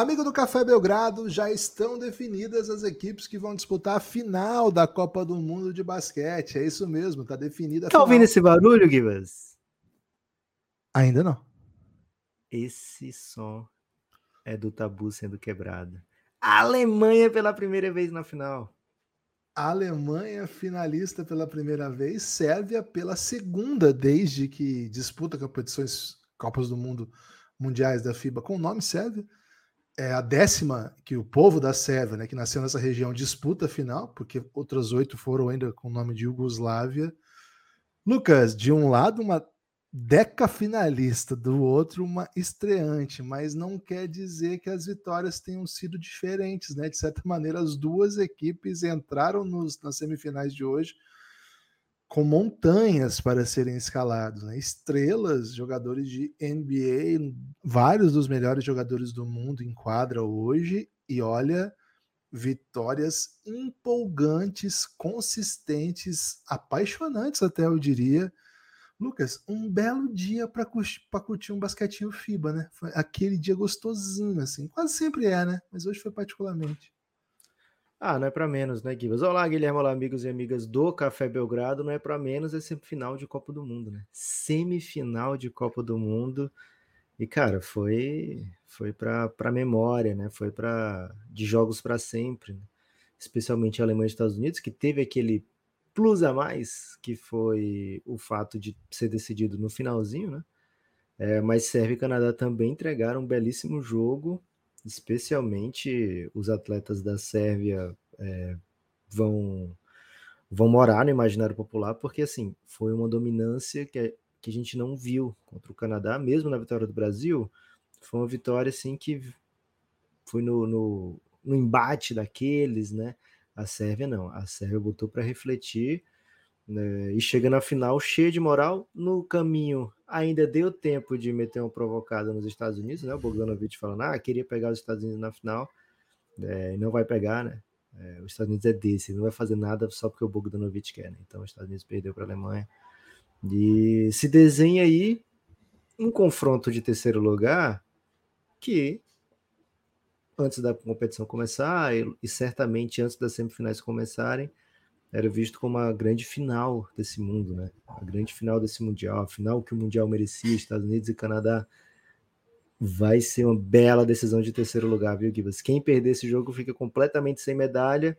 Amigo do Café Belgrado, já estão definidas as equipes que vão disputar a final da Copa do Mundo de basquete. É isso mesmo, tá definida a Tá ouvindo esse barulho, Gibas? Ainda não. Esse som é do tabu sendo quebrado. A Alemanha pela primeira vez na final. A Alemanha finalista pela primeira vez, Sérvia pela segunda desde que disputa competições Copas do Mundo mundiais da FIBA com o nome Sérvia é a décima que o povo da Sérvia, né, que nasceu nessa região, disputa a final, porque outras oito foram ainda com o nome de Yugoslávia. Lucas, de um lado, uma deca finalista, do outro, uma estreante, mas não quer dizer que as vitórias tenham sido diferentes, né? De certa maneira, as duas equipes entraram nos, nas semifinais de hoje com montanhas para serem escalados, né? estrelas, jogadores de NBA, vários dos melhores jogadores do mundo em quadra hoje, e olha, vitórias empolgantes, consistentes, apaixonantes até eu diria. Lucas, um belo dia para curtir um basquetinho FIBA, né? Foi aquele dia gostosinho, assim. Quase sempre é, né? Mas hoje foi particularmente. Ah, não é para menos, né, Gibas? Olá, Guilherme, olá, amigos e amigas do Café Belgrado. Não é para menos, é semifinal de Copa do Mundo, né? Semifinal de Copa do Mundo. E, cara, foi foi para memória, né? Foi para de jogos para sempre, né? especialmente a Alemanha e Estados Unidos, que teve aquele plus a mais, que foi o fato de ser decidido no finalzinho, né? É, mas Sérvia e Canadá também entregaram um belíssimo jogo especialmente os atletas da Sérvia é, vão vão morar no imaginário popular, porque assim foi uma dominância que, que a gente não viu contra o Canadá, mesmo na vitória do Brasil, foi uma vitória assim que foi no, no, no embate daqueles, né? A Sérvia não, a Sérvia botou para refletir né, e chega na final cheia de moral. No caminho, ainda deu tempo de meter uma provocada nos Estados Unidos, né? O Bogdanovich falando, ah, queria pegar os Estados Unidos na final, é, não vai pegar, né? É, os Estados Unidos é desse, não vai fazer nada só porque o Bogdanovich quer, né? Então, os Estados Unidos perdeu para a Alemanha. E se desenha aí um confronto de terceiro lugar que antes da competição começar e, e certamente antes das semifinais começarem, era visto como a grande final desse mundo, né? A grande final desse mundial, a final que o mundial merecia, Estados Unidos e Canadá. Vai ser uma bela decisão de terceiro lugar, viu, Gibas? Quem perder esse jogo fica completamente sem medalha.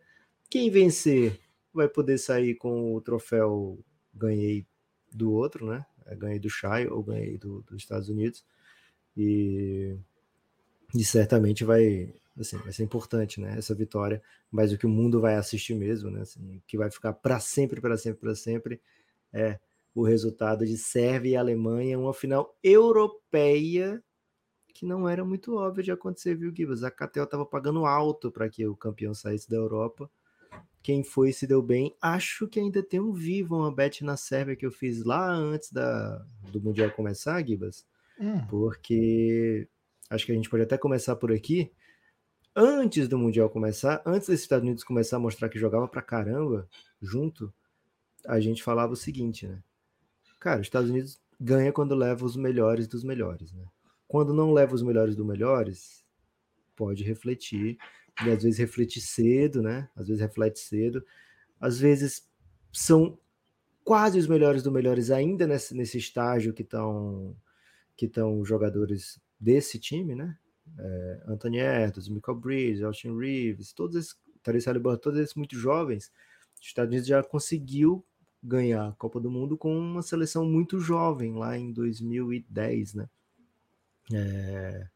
Quem vencer vai poder sair com o troféu ganhei do outro, né? É, ganhei do Shai ou ganhei do, dos Estados Unidos. E, e certamente vai assim, vai ser importante, né? Essa vitória, mas o que o mundo vai assistir mesmo, né? Assim, que vai ficar para sempre, para sempre, para sempre, é o resultado de Sérvia e Alemanha, uma final europeia que não era muito óbvio de acontecer, viu, Gibas? A Catel estava pagando alto para que o campeão saísse da Europa. Quem foi se deu bem. Acho que ainda tem um vivo, uma bet na Sérvia que eu fiz lá antes da, do Mundial começar, Gibas. Hum. Porque acho que a gente pode até começar por aqui antes do Mundial começar, antes dos Estados Unidos começar a mostrar que jogava pra caramba junto, a gente falava o seguinte, né? Cara, os Estados Unidos ganha quando leva os melhores dos melhores, né? Quando não leva os melhores dos melhores, pode refletir, e às vezes reflete cedo, né? Às vezes reflete cedo, às vezes são quase os melhores dos melhores ainda nesse, nesse estágio que estão que estão jogadores desse time, né? É, Anthony Edwards, Michael Bridges, Austin Reeves, todos esses, Therese Halliburton, todos esses muito jovens, os Estados Unidos já conseguiu ganhar a Copa do Mundo com uma seleção muito jovem lá em 2010, né? É,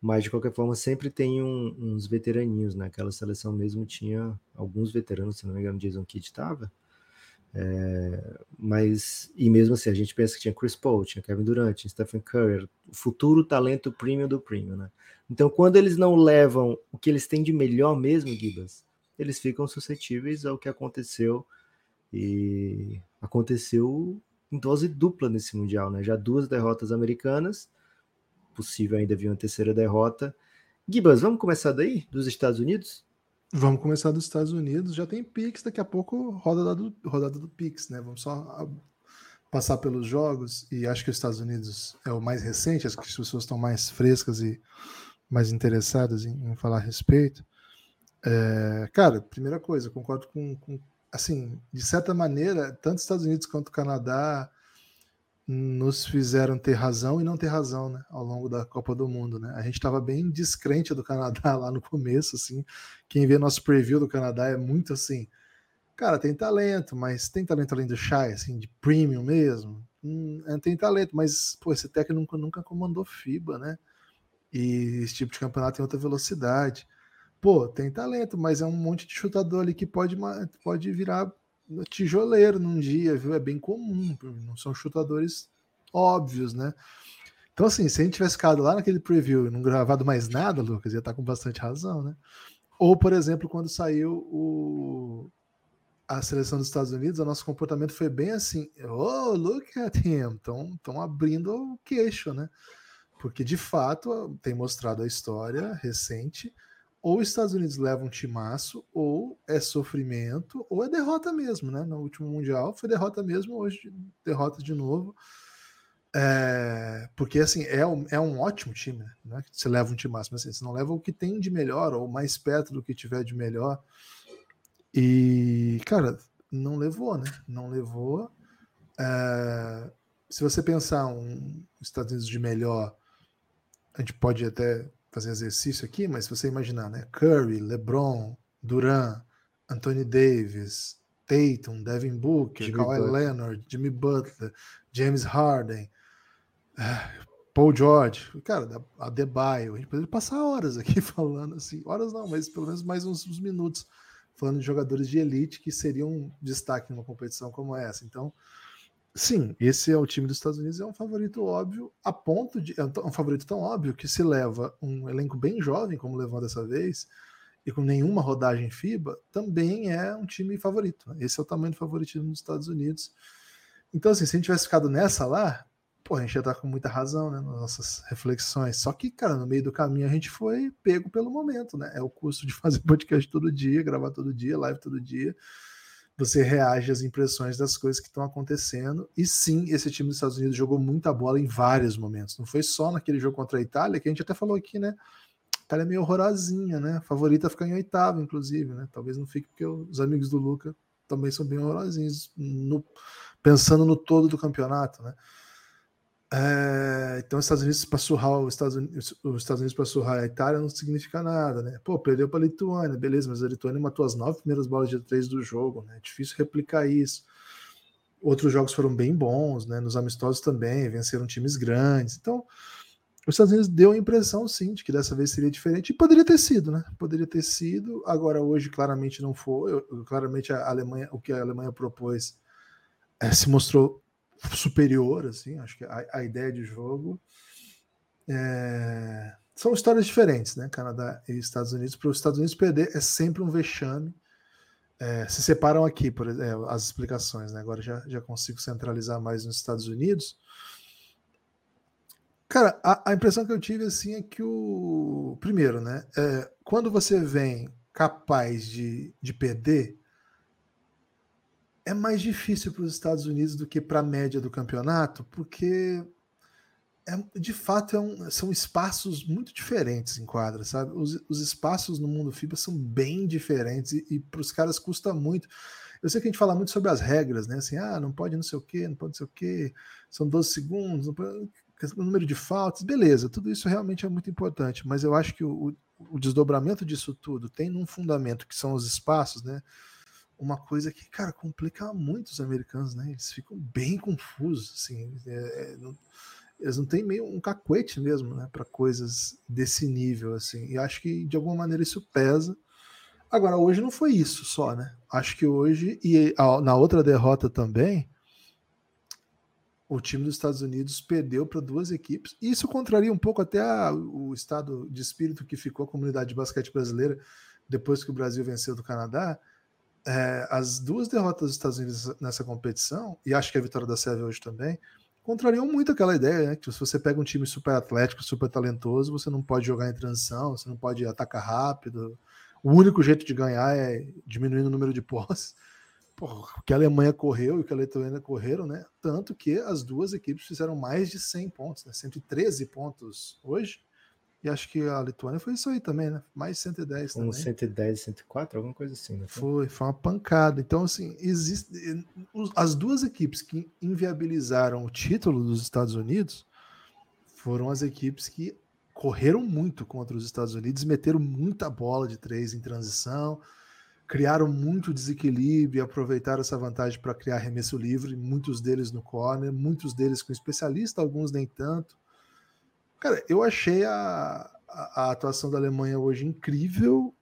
mas de qualquer forma sempre tem um, uns veteraninhos, né? Aquela seleção mesmo tinha alguns veteranos, se não me engano, Jason Kidd estava. É, mas, e mesmo assim, a gente pensa que tinha Chris Paul, tinha Kevin Durant, tinha Stephen Curry, o futuro talento premium do premium, né? Então, quando eles não levam o que eles têm de melhor mesmo, Gibas, eles ficam suscetíveis ao que aconteceu e aconteceu em dose dupla nesse Mundial, né? Já duas derrotas americanas possível ainda vir uma terceira derrota. Gibas, vamos começar daí, dos Estados Unidos? Vamos começar dos Estados Unidos. Já tem Pix, daqui a pouco rodada do, rodada do Pix, né? Vamos só passar pelos jogos. E acho que os Estados Unidos é o mais recente, acho que as pessoas estão mais frescas e mais interessadas em, em falar a respeito. É, cara, primeira coisa, concordo com, com, assim, de certa maneira, tanto os Estados Unidos quanto o Canadá nos fizeram ter razão e não ter razão, né, ao longo da Copa do Mundo, né? A gente estava bem descrente do Canadá lá no começo, assim. Quem vê nosso preview do Canadá é muito assim, cara, tem talento, mas tem talento além do Shy, assim, de premium mesmo. Hum, é, tem talento, mas pô, esse técnico nunca comandou FIBA, né? E esse tipo de campeonato tem outra velocidade. Pô, tem talento, mas é um monte de chutador ali que pode, pode virar tijoleiro num dia, viu? É bem comum, não são chutadores óbvios, né? Então, assim, se a gente tivesse ficado lá naquele preview e não gravado mais nada, Lucas, ia estar com bastante razão, né? Ou, por exemplo, quando saiu o, a seleção dos Estados Unidos, o nosso comportamento foi bem assim: oh, look at him, estão abrindo o queixo, né? Porque de fato tem mostrado a história recente ou os Estados Unidos levam um timaço, ou é sofrimento, ou é derrota mesmo, né? No último Mundial foi derrota mesmo, hoje derrota de novo. É, porque assim, é um, é um ótimo time, né? Você leva um timaço, mas assim, você não leva o que tem de melhor, ou mais perto do que tiver de melhor. E, cara, não levou, né? Não levou. É, se você pensar um Estados Unidos de melhor, a gente pode até fazer exercício aqui, mas se você imaginar, né? Curry, LeBron, Duran, Anthony Davis, Tatum, Devin Booker, Jimmy Kawhi Butler. Leonard, Jimmy Butler, James Harden, Paul George, cara, a Debaio, a gente poderia passar horas aqui falando assim, horas não, mas pelo menos mais uns, uns minutos falando de jogadores de elite que seriam um destaque numa competição como essa. Então, Sim, esse é o time dos Estados Unidos, é um favorito óbvio, a ponto de. É um favorito tão óbvio que se leva um elenco bem jovem, como levou dessa vez, e com nenhuma rodagem FIBA, também é um time favorito. Né? Esse é o tamanho do favoritismo dos Estados Unidos. Então, assim, se a gente tivesse ficado nessa lá, pô, a gente ia estar com muita razão, né, nas nossas reflexões. Só que, cara, no meio do caminho a gente foi pego pelo momento, né? É o custo de fazer podcast todo dia, gravar todo dia, live todo dia você reage às impressões das coisas que estão acontecendo. E sim, esse time dos Estados Unidos jogou muita bola em vários momentos. Não foi só naquele jogo contra a Itália, que a gente até falou aqui, né? A Itália é meio horrorosinha, né? A favorita ficar em oitavo, inclusive, né? Talvez não fique porque os amigos do Luca também são bem horrorosinhos, no, pensando no todo do campeonato, né? É, então, os Estados Unidos para surrar os Estados Unidos, os Estados Unidos para surrar a Itália não significa nada, né? Pô, perdeu para a Lituânia, beleza, mas a Lituânia matou as nove primeiras bolas de três do jogo, né? É difícil replicar isso. Outros jogos foram bem bons, né? Nos amistosos também, venceram times grandes. Então, os Estados Unidos deu a impressão, sim, de que dessa vez seria diferente, e poderia ter sido, né? Poderia ter sido. Agora, hoje, claramente não foi. Claramente, a Alemanha, o que a Alemanha propôs é, se mostrou superior, assim, acho que a, a ideia de jogo. É... São histórias diferentes, né? Canadá e Estados Unidos. Para os Estados Unidos perder é sempre um vexame. É, se separam aqui por, é, as explicações, né? Agora já, já consigo centralizar mais nos Estados Unidos. Cara, a, a, impressão que eu tive assim é que o. Primeiro, né? É, quando você vem capaz de, de perder, é mais difícil para os Estados Unidos do que para a média do campeonato, porque é, de fato é um, são espaços muito diferentes em quadra, sabe? Os, os espaços no mundo FIBA são bem diferentes e, e para os caras custa muito. Eu sei que a gente fala muito sobre as regras, né? Assim, ah, não pode não sei o quê, não pode não sei o quê, são 12 segundos, pode, o número de faltas, beleza, tudo isso realmente é muito importante, mas eu acho que o, o desdobramento disso tudo tem num fundamento que são os espaços, né? Uma coisa que, cara, complica muito os americanos, né? Eles ficam bem confusos, assim. É, é, não, eles não têm meio um cacuete mesmo, né? Para coisas desse nível, assim. E acho que de alguma maneira isso pesa. Agora, hoje não foi isso só, né? Acho que hoje, e a, na outra derrota também, o time dos Estados Unidos perdeu para duas equipes. Isso contraria um pouco até a, o estado de espírito que ficou a comunidade de basquete brasileira depois que o Brasil venceu do Canadá é, as duas derrotas dos Estados Unidos nessa competição, e acho que a vitória da Sérvia hoje também, contrariam muito aquela ideia, né? Que se você pega um time super atlético, super talentoso, você não pode jogar em transição, você não pode atacar rápido. O único jeito de ganhar é diminuindo o número de posses. o que a Alemanha correu e o que a Lituânia correram, né? Tanto que as duas equipes fizeram mais de 100 pontos, né? 113 pontos hoje. E acho que a Lituânia foi isso aí também, né? Mais 110 também. Um 110, 104, alguma coisa assim, né? Foi, foi uma pancada. Então, assim, existe. As duas equipes que inviabilizaram o título dos Estados Unidos foram as equipes que correram muito contra os Estados Unidos, meteram muita bola de três em transição, criaram muito desequilíbrio, aproveitaram essa vantagem para criar arremesso livre, muitos deles no corner, muitos deles com especialista, alguns nem tanto. Cara, eu achei a, a, a atuação da Alemanha hoje incrível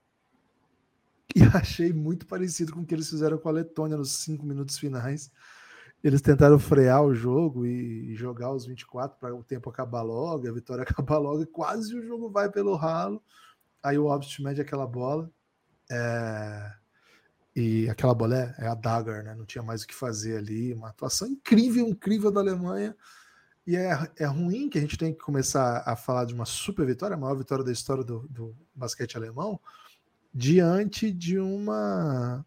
e achei muito parecido com o que eles fizeram com a Letônia nos cinco minutos finais. Eles tentaram frear o jogo e jogar os 24 para o tempo acabar logo, a vitória acabar logo, e quase o jogo vai pelo ralo. Aí o Obst mede aquela bola. É... E aquela bola é, é a Dagger, né? Não tinha mais o que fazer ali. Uma atuação incrível, incrível da Alemanha. E é, é ruim que a gente tem que começar a falar de uma super vitória, a maior vitória da história do, do basquete alemão, diante de uma.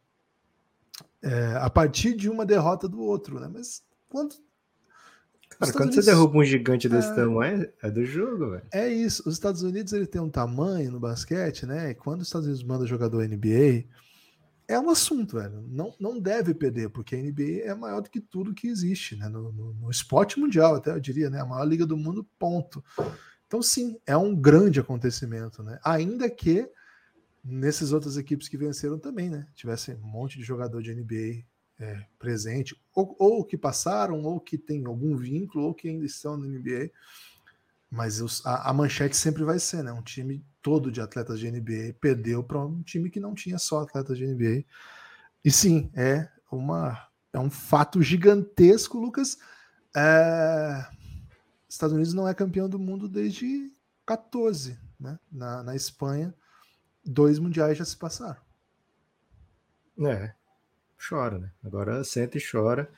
É, a partir de uma derrota do outro, né? Mas quando. Cara, quando Unidos, você derruba um gigante desse é, tamanho, é do jogo, velho. É isso. Os Estados Unidos ele tem um tamanho no basquete, né? E quando os Estados Unidos manda jogador NBA, é um assunto, velho. Não, não deve perder, porque a NBA é maior do que tudo que existe, né? No, no, no, esporte mundial, até eu diria, né? A maior liga do mundo, ponto. Então, sim, é um grande acontecimento, né? Ainda que nesses outras equipes que venceram também, né? Tivesse um monte de jogador de NBA é, presente, ou, ou que passaram, ou que tem algum vínculo, ou que ainda estão na NBA. Mas os, a, a, manchete sempre vai ser, né? Um time todo de atletas de NBA perdeu para um time que não tinha só atletas de NBA. E sim, é uma é um fato gigantesco, Lucas. É... Estados Unidos não é campeão do mundo desde 14, né? Na, na Espanha, dois mundiais já se passaram. É, chora, né? Agora senta e chora.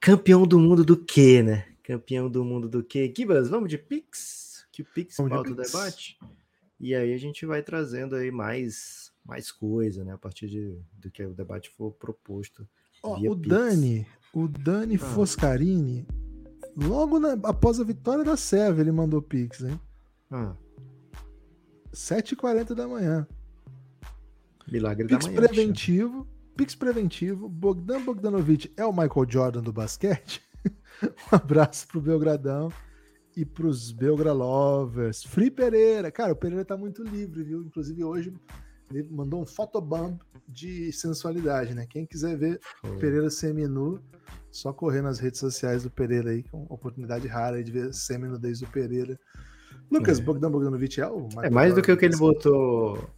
Campeão do mundo do quê, né? Campeão do mundo do quê? Gibas, vamos de Pix? Que o Pix vamos pauta o debate. E aí a gente vai trazendo aí mais, mais coisa, né? A partir de, do que o debate for proposto. Oh, o Pix. Dani, o Dani ah. Foscarini, logo na, após a vitória da Sérvia, ele mandou Pix, hein? Ah. 7h40 da manhã. Milagre Pix da manhã. preventivo. Pix preventivo. Bogdan Bogdanovic é o Michael Jordan do basquete? um abraço pro Belgradão e pros Belgra Lovers. Free Pereira. Cara, o Pereira tá muito livre, viu? Inclusive hoje ele mandou um photobomb de sensualidade, né? Quem quiser ver Foi. Pereira seminu, só correr nas redes sociais do Pereira aí, com oportunidade rara de ver seminudez do Pereira. Lucas é. Bogdan Bogdanovic é o É mais do que o que ele botou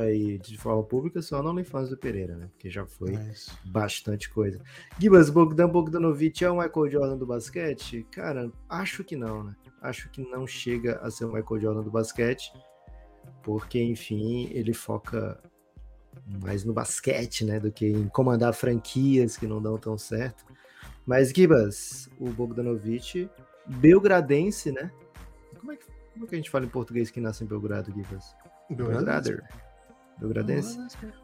aí de forma pública só no OnlyFans do Pereira, né? Porque já foi é bastante coisa. Gibas, Bogdan Bogdanovic é o Michael Jordan do basquete? Cara, acho que não, né? Acho que não chega a ser o Michael Jordan do basquete, porque, enfim, ele foca mais no basquete, né? Do que em comandar franquias que não dão tão certo. Mas, Gibas, o Bogdanovic, belgradense, né? Como é que, como é que a gente fala em português que nasce em Belgrado, Gibas? Belgrader belgradense.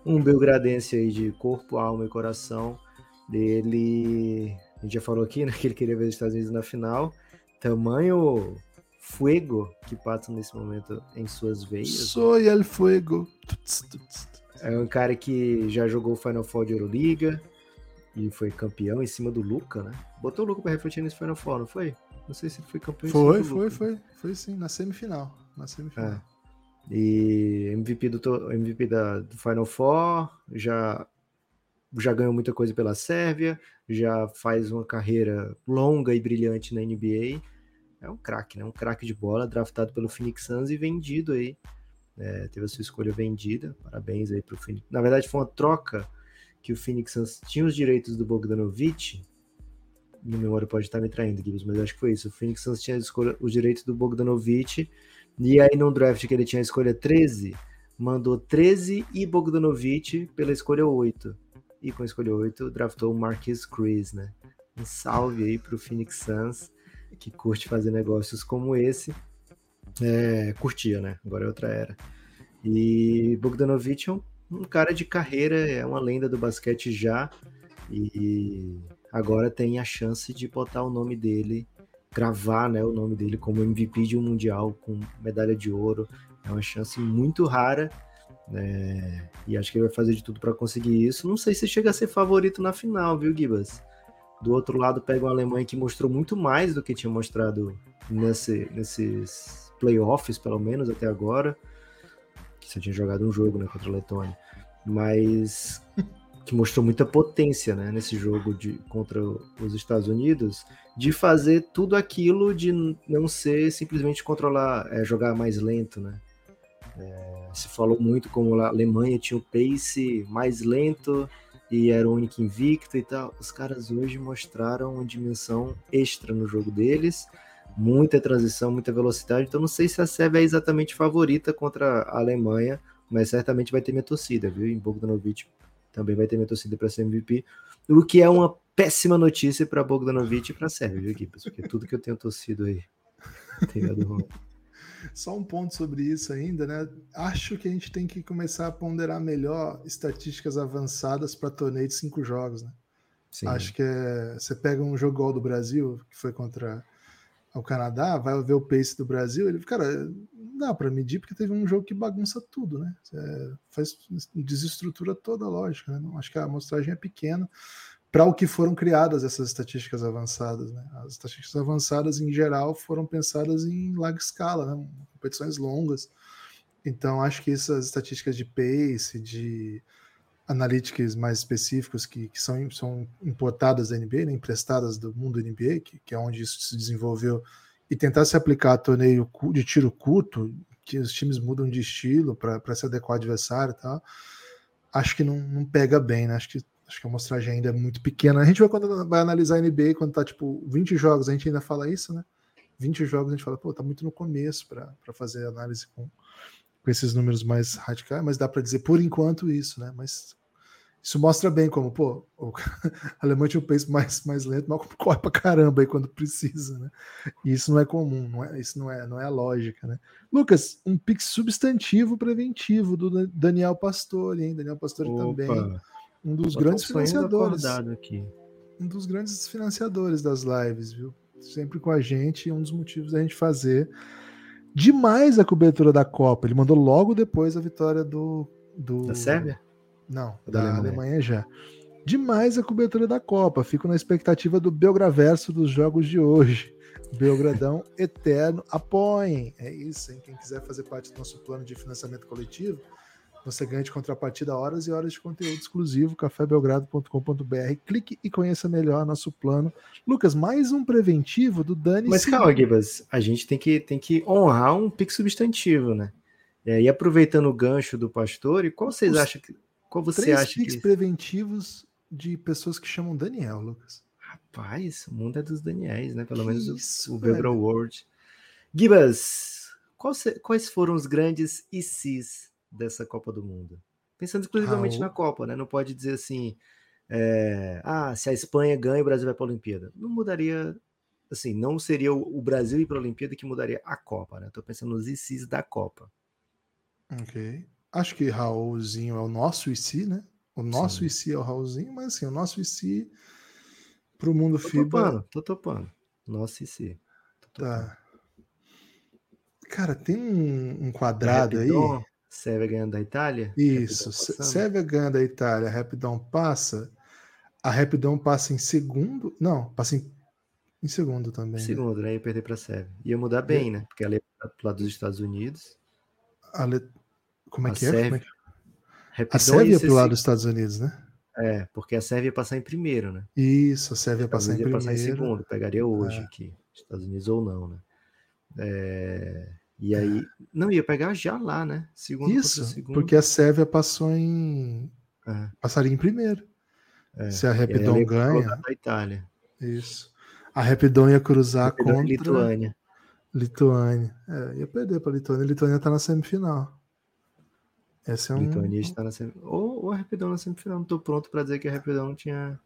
Um belgradense aí de corpo, alma e coração. Ele. A gente já falou aqui, né? Que ele queria ver os Estados Unidos na final. Tamanho fuego que passa nesse momento em suas veias. Sou el fuego. É um cara que já jogou o Final Four de Euroliga e foi campeão em cima do Luca, né? Botou o Luca para refletir nesse Final Four, não foi? Não sei se ele foi campeão. Foi, foi, foi, foi sim, na semifinal. Na semifinal. É. E MVP do, MVP da, do Final Four, já, já ganhou muita coisa pela Sérvia, já faz uma carreira longa e brilhante na NBA. É um craque, né? Um craque de bola, draftado pelo Phoenix Suns e vendido aí. É, teve a sua escolha vendida. Parabéns aí pro Phoenix. Na verdade, foi uma troca que o Phoenix Suns tinha os direitos do Bogdanovich. Minha memória pode estar me traindo, Gibbs, mas acho que foi isso. O Phoenix Suns tinha os direitos do Bogdanovich e aí, num draft que ele tinha a escolha 13, mandou 13 e Bogdanovic pela escolha 8. E com a escolha 8, draftou o Marquis Chris, né? Um salve aí para o Phoenix Suns, que curte fazer negócios como esse. É, curtia, né? Agora é outra era. E Bogdanovich é um, um cara de carreira, é uma lenda do basquete já. E agora tem a chance de botar o nome dele, gravar né, o nome dele como MVP de um Mundial com medalha de ouro. É uma chance muito rara. Né? E acho que ele vai fazer de tudo para conseguir isso. Não sei se chega a ser favorito na final, viu, Gibas? Do outro lado, pega uma Alemanha que mostrou muito mais do que tinha mostrado nesse, nesses playoffs, pelo menos até agora. Que só tinha jogado um jogo né, contra a Letônia. Mas que mostrou muita potência né, nesse jogo de, contra os Estados Unidos, de fazer tudo aquilo de não ser simplesmente controlar, é, jogar mais lento, né? É, se falou muito como a Alemanha tinha o pace mais lento e era o único invicto e tal. Os caras hoje mostraram uma dimensão extra no jogo deles, muita transição, muita velocidade. Então não sei se a Sérvia é exatamente favorita contra a Alemanha, mas certamente vai ter minha torcida, viu? Em Bogdanovic também vai ter minha torcida para ser MVP, o que é uma péssima notícia para Bogdanovic e para a Sérvia, viu, Gibbs? Porque tudo que eu tenho torcido aí tem dado Só um ponto sobre isso ainda, né? Acho que a gente tem que começar a ponderar melhor estatísticas avançadas para torneio de cinco jogos, né? Sim. Acho que é, você pega um jogo igual do Brasil, que foi contra o Canadá, vai ver o pace do Brasil, ele, cara, dá para medir porque teve um jogo que bagunça tudo, né? É, faz desestrutura toda a lógica, né? Não, acho que a amostragem é pequena para o que foram criadas essas estatísticas avançadas. Né? As estatísticas avançadas, em geral, foram pensadas em larga escala, né? competições longas. Então, acho que essas estatísticas de pace, de analytics mais específicos que, que são, são importadas da NBA, né? emprestadas do mundo NBA, que, que é onde isso se desenvolveu, e tentar se aplicar a torneio de tiro curto, que os times mudam de estilo para se adequar ao adversário e tal, acho que não, não pega bem, né? Acho que Acho que a amostragem ainda é muito pequena. A gente vai quando vai analisar a NBA, quando tá tipo 20 jogos, a gente ainda fala isso, né? 20 jogos a gente fala, pô, tá muito no começo para fazer análise com, com esses números mais radicais, mas dá para dizer por enquanto isso, né? Mas isso mostra bem como, pô, o alemão tinha um pace mais, mais lento, mas corre pra caramba aí quando precisa, né? E isso não é comum, não é, isso não é, não é a lógica, né? Lucas, um pique substantivo preventivo do Daniel Pastore, hein? Daniel Pastore Opa. também um dos grandes financiadores. Aqui. Um dos grandes financiadores das lives, viu? Sempre com a gente, um dos motivos da gente fazer demais a cobertura da Copa. Ele mandou logo depois a vitória do. do... Da Sérvia? Não, da, da Alemanha. Alemanha já. Demais a cobertura da Copa. Fico na expectativa do Belgraverso dos jogos de hoje. Belgradão eterno. Apoiem. É isso, hein? Quem quiser fazer parte do nosso plano de financiamento coletivo, você ganha de contrapartida horas e horas de conteúdo exclusivo, cafébelgrado.com.br. Clique e conheça melhor nosso plano. Lucas, mais um preventivo do Dani. Mas calma, Gibas, a gente tem que, tem que honrar um pique substantivo, né? E aproveitando o gancho do pastor, e qual vocês Os acham que. Qual você três acha piques que... preventivos de pessoas que chamam Daniel, Lucas. Rapaz, o mundo é dos Daniels, né? Pelo que menos isso, o, o World. Gibas, quais foram os grandes ICs dessa Copa do Mundo. Pensando exclusivamente na Copa, né? Não pode dizer assim, é, ah, se a Espanha ganha, o Brasil vai para a Olimpíada. Não mudaria, assim, não seria o Brasil ir para a Olimpíada que mudaria a Copa, né? Estou pensando nos ICs da Copa. Ok. Acho que Raulzinho é o nosso IC, né? O nosso Sim. IC é o Raulzinho, mas assim, o nosso IC para o mundo tô FIBA. Topando, tô topando. Nosso IC. Tá. Cara, tem um, um quadrado aí. Sérvia ganhando da Itália? Isso, Sérvia ganhando da Itália, Rapidão passa. A Rapidão passa em segundo. Não, passa em, em segundo também. Né? Segundo, né? Ia perder para a Sérvia. Ia mudar bem, né? Porque ela ia para lado dos Estados Unidos. Le... Como é a que Sérvia... é? Como é A Sérvia ia para o lado dos Estados Unidos, né? É, porque a Sérvia ia passar em primeiro, né? Isso, a Sérvia ia passar em primeiro. passar em segundo, pegaria hoje é. aqui, Estados Unidos ou não, né? É... E aí, não ia pegar já lá, né? Segundo Isso, porque a Sérvia passou em. É. Passaria em primeiro. É. Se a Rapidão ganha. A Itália. Isso. A Rapidão ia cruzar Rapidão contra. Lituânia. Lituânia. É, ia perder para a Lituânia. A Lituânia tá na semifinal. Essa é um... Lituânia está na semifinal. Ou, ou a Rapidão na semifinal. Não tô pronto para dizer que a Rapidão tinha.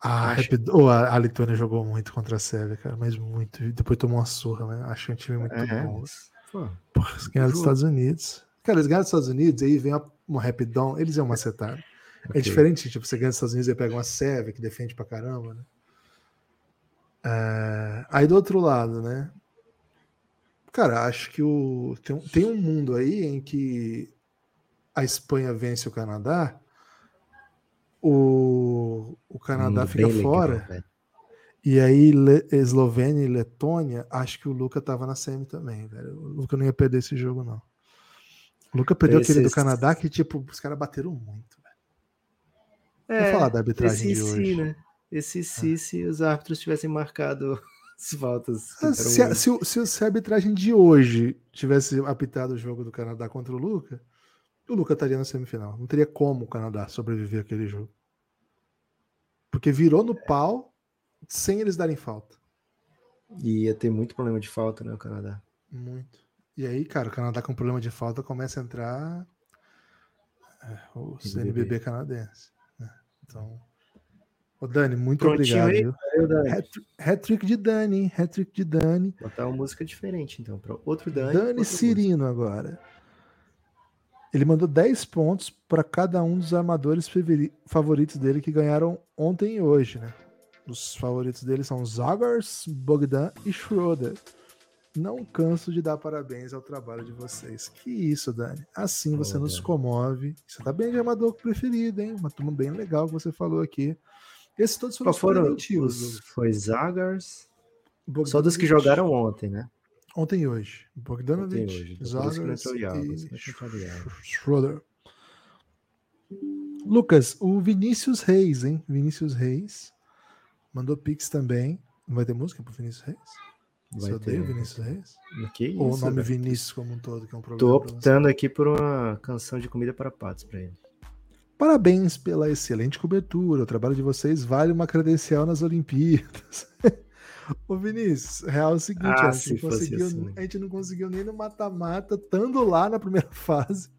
A, oh, a, a Letônia jogou muito contra a Sérvia, cara, mas muito. Depois tomou uma surra, né? Acho um time muito é, bom. Pô, Porra, eles ganharam dos Estados Unidos. Cara, eles ganharam dos Estados Unidos, aí vem uma, uma rapidão, eles iam macetar. É okay. É diferente, tipo, você ganha dos Estados Unidos e pega uma Sérvia que defende pra caramba, né? É, aí do outro lado, né? Cara, acho que o, tem, tem um mundo aí em que a Espanha vence o Canadá, o, o Canadá hum, fica fora. Legal, e aí, Le, Eslovênia e Letônia, acho que o Luca tava na semi também, velho. O Luca não ia perder esse jogo, não. O Luca perdeu esse, aquele do Canadá que, tipo, os caras bateram muito, velho. É, Vou falar da arbitragem esse de hoje. Né? Esse é. sim, se os árbitros tivessem marcado as faltas. Ah, se, se, se, se, a arbitragem de hoje tivesse apitado o jogo do Canadá contra o Luca, o Luca estaria na semifinal. Não teria como o Canadá sobreviver àquele jogo. Porque virou no pau sem eles darem falta. E ia ter muito problema de falta, né, o Canadá? Muito. E aí, cara, o Canadá com problema de falta começa a entrar é, o CNBB canadense. Né? Então. Ô, Dani, muito Prontinho obrigado. Hat-trick de Dani, hat-trick de Dani. Botar uma música diferente, então, para outro Dani. Dani Cirino música. agora. Ele mandou 10 pontos para cada um dos armadores favoritos dele que ganharam ontem e hoje, né? Os favoritos dele são Zagars, Bogdan e Schroeder. Não canso de dar parabéns ao trabalho de vocês. Que isso, Dani. Assim você oh, nos Dani. comove. Você tá bem de armador preferido, hein? Uma turma bem legal que você falou aqui. Esses todos foram, foram os, Foi Zagars. Bogdan Só dos que jogaram ontem, né? Ontem e hoje. Bogdanovich, Zagras e Schroeder. Lucas, o Vinícius Reis, hein? Vinícius Reis mandou pix também. Não vai ter música pro Vinícius Reis? Vai Você ter. Vinícius Reis? Que Ou o nome Vinícius como um todo, que é um problema. Tô optando aqui por uma canção de comida para patos para ele. Parabéns pela excelente cobertura. O trabalho de vocês vale uma credencial nas Olimpíadas. Ô Vinícius, real é o seguinte, ah, a, gente conseguiu, assim. a gente não conseguiu nem no mata-mata, estando lá na primeira fase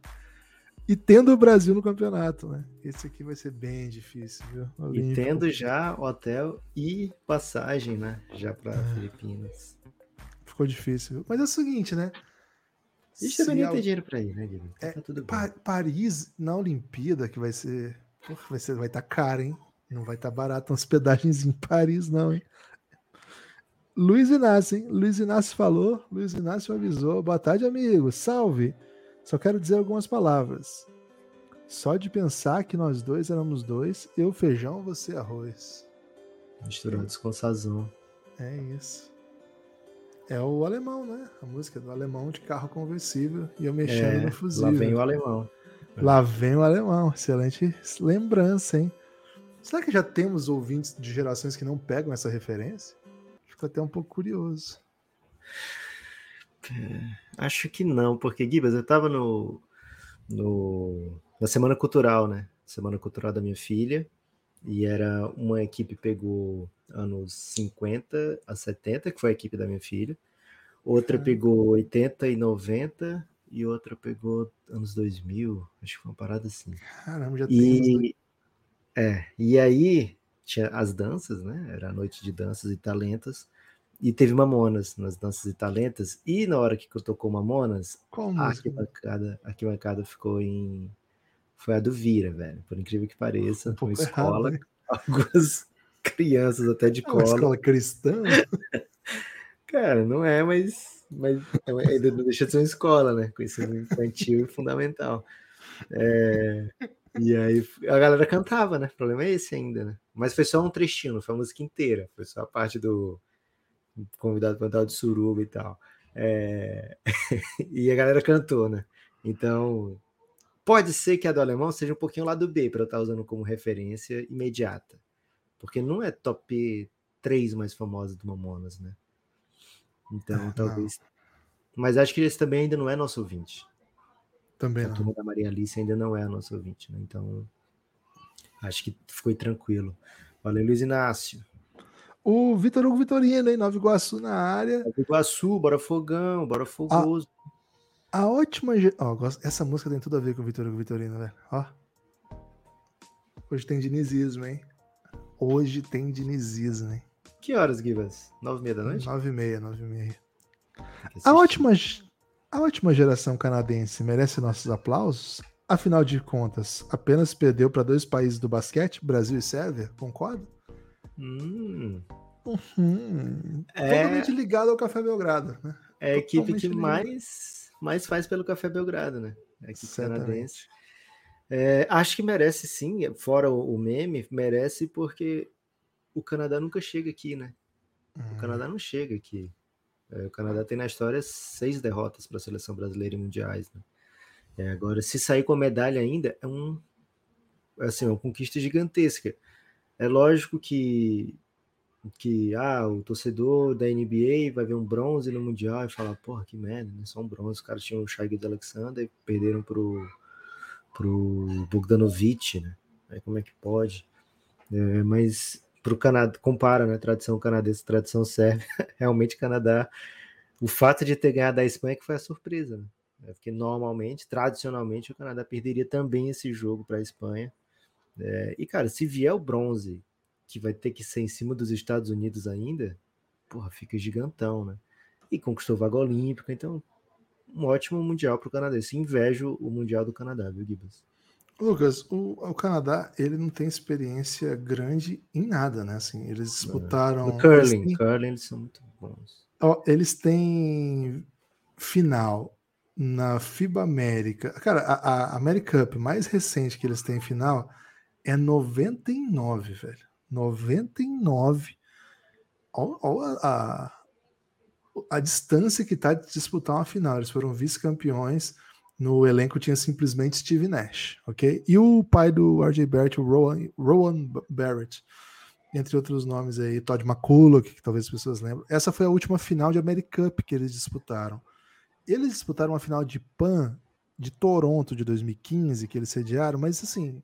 e tendo o Brasil no campeonato, né? Esse aqui vai ser bem difícil, viu? E tendo já hotel e passagem, né? Já para é. Filipinas. Ficou difícil. Mas é o seguinte, né? A gente também não tem dinheiro para ir, né, Guilherme? É, tá tudo pa bem. Paris na Olimpíada, que vai ser. vai ser, vai estar tá caro, hein? Não vai estar tá barato hospedagens em Paris, não, hein? Luiz Inácio, hein? Luiz Inácio falou, Luiz Inácio avisou. Boa tarde, amigo. Salve. Só quero dizer algumas palavras. Só de pensar que nós dois éramos dois, eu feijão, você arroz. Misturados com sazão. É isso. É o alemão, né? A música do alemão de carro conversível e eu mexendo é, no fuzil. Lá vem o alemão. Lá vem o alemão. Excelente lembrança, hein? Será que já temos ouvintes de gerações que não pegam essa referência? Fico até um pouco curioso. É, acho que não, porque, Gibas, eu estava no, no, na Semana Cultural, né? Semana Cultural da minha filha, e era uma equipe pegou anos 50 a 70, que foi a equipe da minha filha, outra pegou 80 e 90, e outra pegou anos 2000, acho que foi uma parada assim. Caramba, já e, tem. É, e aí tinha as danças, né? Era a noite de danças e talentos. E teve Mamonas nas danças e talentos. E na hora que eu tocou Mamonas, Como a arquibancada, a arquibancada ficou em. Foi a do Vira, velho. Por incrível que pareça. Um uma escola. Errado, algumas crianças até de é cola. Uma escola cristã? Cara, não é, mas, mas é ainda não deixa de ser uma escola, né? Com ensino infantil e fundamental. É, e aí a galera cantava, né? O problema é esse ainda, né? Mas foi só um trechinho, não foi a música inteira. Foi só a parte do convidado para cantar de suruba e tal. É... e a galera cantou, né? Então, pode ser que a do alemão seja um pouquinho lá do B, para eu estar usando como referência imediata. Porque não é top 3 mais famosa do Mamonas, né? Então, é, talvez. Não. Mas acho que esse também ainda não é nosso ouvinte. Também a não. turma da Maria Alice ainda não é nosso ouvinte, né? Então, acho que ficou tranquilo. Valeu, Luiz Inácio. O Vitor Hugo Vitorino, hein? Nova Iguaçu na área. Nova Iguaçu, bora fogão, bora fogoso. A, a ótima. Ó, essa música tem tudo a ver com o Vitor Hugo Vitorino, velho. Ó. Hoje tem dinizismo, hein? hoje tem Diniz né? Que horas, Gibas? Nove e meia da noite? Nove e meia, nove e meia. A ótima, a ótima geração canadense merece nossos aplausos? Afinal de contas, apenas perdeu para dois países do basquete, Brasil e Sérvia, concorda? Hum. Uhum. É... Totalmente ligado ao Café Belgrado, né? É a equipe que mais, mais faz pelo Café Belgrado, né? A equipe canadense. É, acho que merece sim, fora o, meme, merece porque o Canadá nunca chega aqui, né? Hum. O Canadá não chega aqui. É, o Canadá tem na história seis derrotas para a seleção brasileira em mundiais, né? É, agora, se sair com medalha ainda, é um assim, uma conquista gigantesca. É lógico que que ah, o torcedor da NBA vai ver um bronze no Mundial e falar, porra, que merda, né? Só um bronze. Os caras tinham o Shai Alexander e perderam pro, pro Bogdanovic, né? Aí como é que pode? É, mas pro Canadá, compara, né? Tradição canadense, tradição sérvia, realmente Canadá. O fato de ter ganhado a Espanha que foi a surpresa, né? É porque normalmente, tradicionalmente, o Canadá perderia também esse jogo para a Espanha. É, e, cara, se vier o bronze que vai ter que ser em cima dos Estados Unidos ainda, porra, fica gigantão, né? E conquistou vaga olímpica, então um ótimo mundial para o canadense. Invejo o mundial do Canadá, viu, Gibbs? Lucas, o, o, Canadá ele não tem experiência grande em nada, né? Assim, eles disputaram. No curling, eles têm, curling eles são muito bons. Ó, eles têm final na FIBA América. Cara, a, a Cup mais recente que eles têm final é 99, velho. 99. Olha a, a, distância que está de disputar uma final. Eles foram vice-campeões. No elenco tinha simplesmente Steve Nash, ok? E o pai do RJ Barrett, o Rowan, Rowan Barrett, entre outros nomes aí, Todd McCulloch, que talvez as pessoas lembrem. Essa foi a última final de America Cup que eles disputaram. Eles disputaram uma final de PAN de Toronto de 2015, que eles sediaram, mas assim,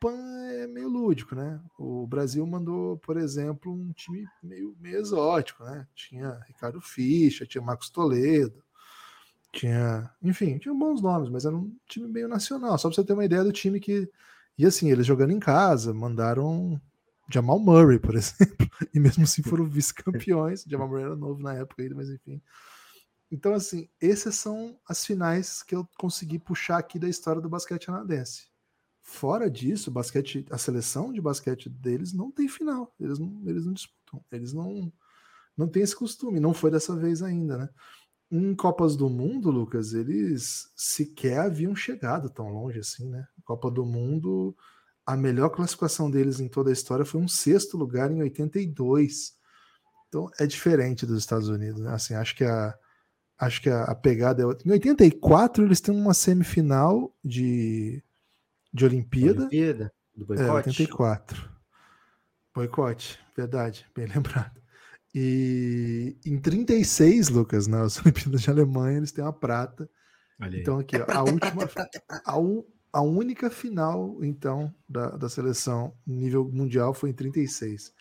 PAN é meio lúdico, né? O Brasil mandou, por exemplo, um time meio, meio exótico, né? Tinha Ricardo Ficha, tinha Marcos Toledo, tinha, enfim, tinha bons nomes, mas era um time meio nacional. Só para você ter uma ideia do time que. E assim, eles jogando em casa, mandaram Jamal Murray, por exemplo, e mesmo assim foram vice-campeões. Jamal Murray era novo na época ainda, mas enfim. Então, assim, essas são as finais que eu consegui puxar aqui da história do basquete canadense. Fora disso, basquete, a seleção de basquete deles não tem final. Eles não, eles não disputam. Eles não, não têm esse costume. Não foi dessa vez ainda, né? Em Copas do Mundo, Lucas, eles sequer haviam chegado tão longe assim, né? Copa do Mundo, a melhor classificação deles em toda a história foi um sexto lugar em 82. Então é diferente dos Estados Unidos, né? Assim, acho que a, acho que a, a pegada é outra. Em 84 eles têm uma semifinal de de Olimpíada. Olimpíada do boicote. É, 84. Boicote, verdade, bem lembrado. E em 36, Lucas, nas Olimpíadas de Alemanha, eles têm uma prata. Então, aqui, ó, a última. A, a única final, então, da, da seleção nível mundial foi em 36.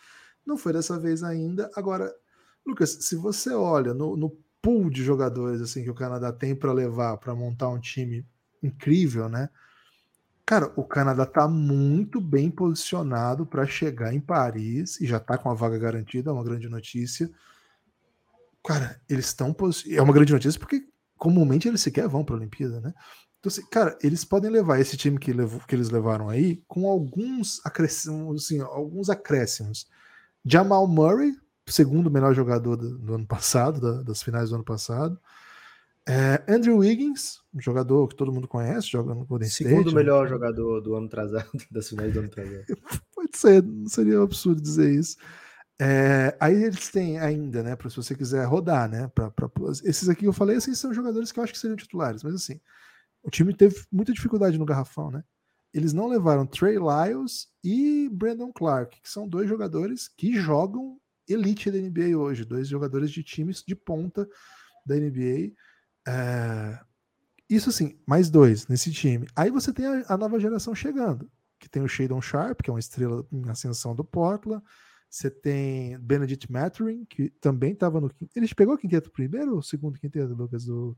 Não foi dessa vez ainda. Agora, Lucas, se você olha no, no pool de jogadores assim que o Canadá tem para levar para montar um time incrível, né? Cara, o Canadá está muito bem posicionado para chegar em Paris e já está com a vaga garantida, é uma grande notícia. Cara, eles estão. É uma grande notícia porque comumente eles sequer vão para a Olimpíada, né? Então, assim, cara, eles podem levar esse time que, levou, que eles levaram aí com alguns acréscimos, assim, alguns acréscimos. Jamal Murray, segundo melhor jogador do, do ano passado, da, das finais do ano passado. É, Andrew Wiggins, um jogador que todo mundo conhece, joga no Golden State. Segundo melhor né? jogador do ano atrasado, das finais do ano atrasado. Pode ser, não seria um absurdo dizer isso. É, aí eles têm ainda, né, para se você quiser rodar, né, pra, pra, esses aqui que eu falei, assim, são jogadores que eu acho que seriam titulares, mas assim, o time teve muita dificuldade no garrafão, né? Eles não levaram Trey Lyles e Brandon Clark, que são dois jogadores que jogam elite da NBA hoje, dois jogadores de times de ponta da NBA. É, isso sim, mais dois nesse time. Aí você tem a, a, nova geração chegando, que tem o Shadon Sharp, que é uma estrela em ascensão do Portland. Você tem Benedict Mathurin, que também estava no. Ele pegou o quinteto primeiro ou segundo quinteto, Lucas, do,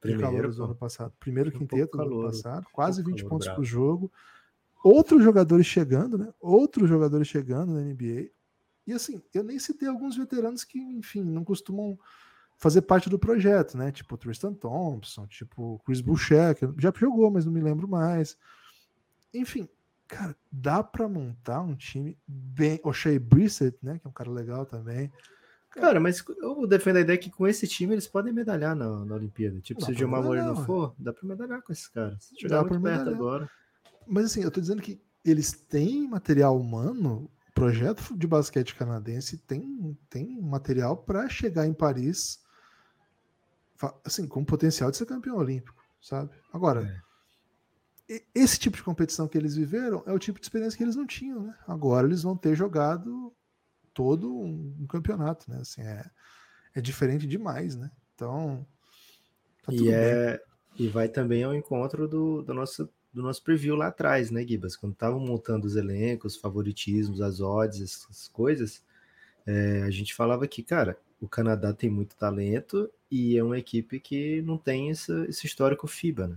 primeiro, do ano passado? Primeiro um quinteto do ano passado, quase um 20 pontos por jogo. outros jogadores chegando, né? Outros jogadores chegando na NBA. E assim, eu nem citei alguns veteranos que, enfim, não costumam fazer parte do projeto, né? Tipo Tristan Thompson, tipo Chris Boucher, que já jogou, mas não me lembro mais. Enfim, cara, dá para montar um time bem. O Shea Brissett, né? Que é um cara legal também. Cara, mas eu defendo a ideia que com esse time eles podem medalhar na, na Olimpíada. Tipo, dá se o Gilmar Moreira não for, dá pra medalhar com esses caras. Jogar muito perto medalhar. agora. Mas assim, eu tô dizendo que eles têm material humano, projeto de basquete canadense tem, tem material para chegar em Paris assim, com potencial de ser campeão olímpico, sabe? Agora, é. esse tipo de competição que eles viveram é o tipo de experiência que eles não tinham, né? Agora eles vão ter jogado todo um, campeonato, né? Assim, é, é diferente demais, né? Então, tá e é e vai também ao encontro do, do nosso do nosso preview lá atrás, né, Gibas? Quando estavam montando os elencos, favoritismos, as odds, essas coisas, é, a gente falava que, cara, o Canadá tem muito talento e é uma equipe que não tem esse, esse histórico FIBA, né?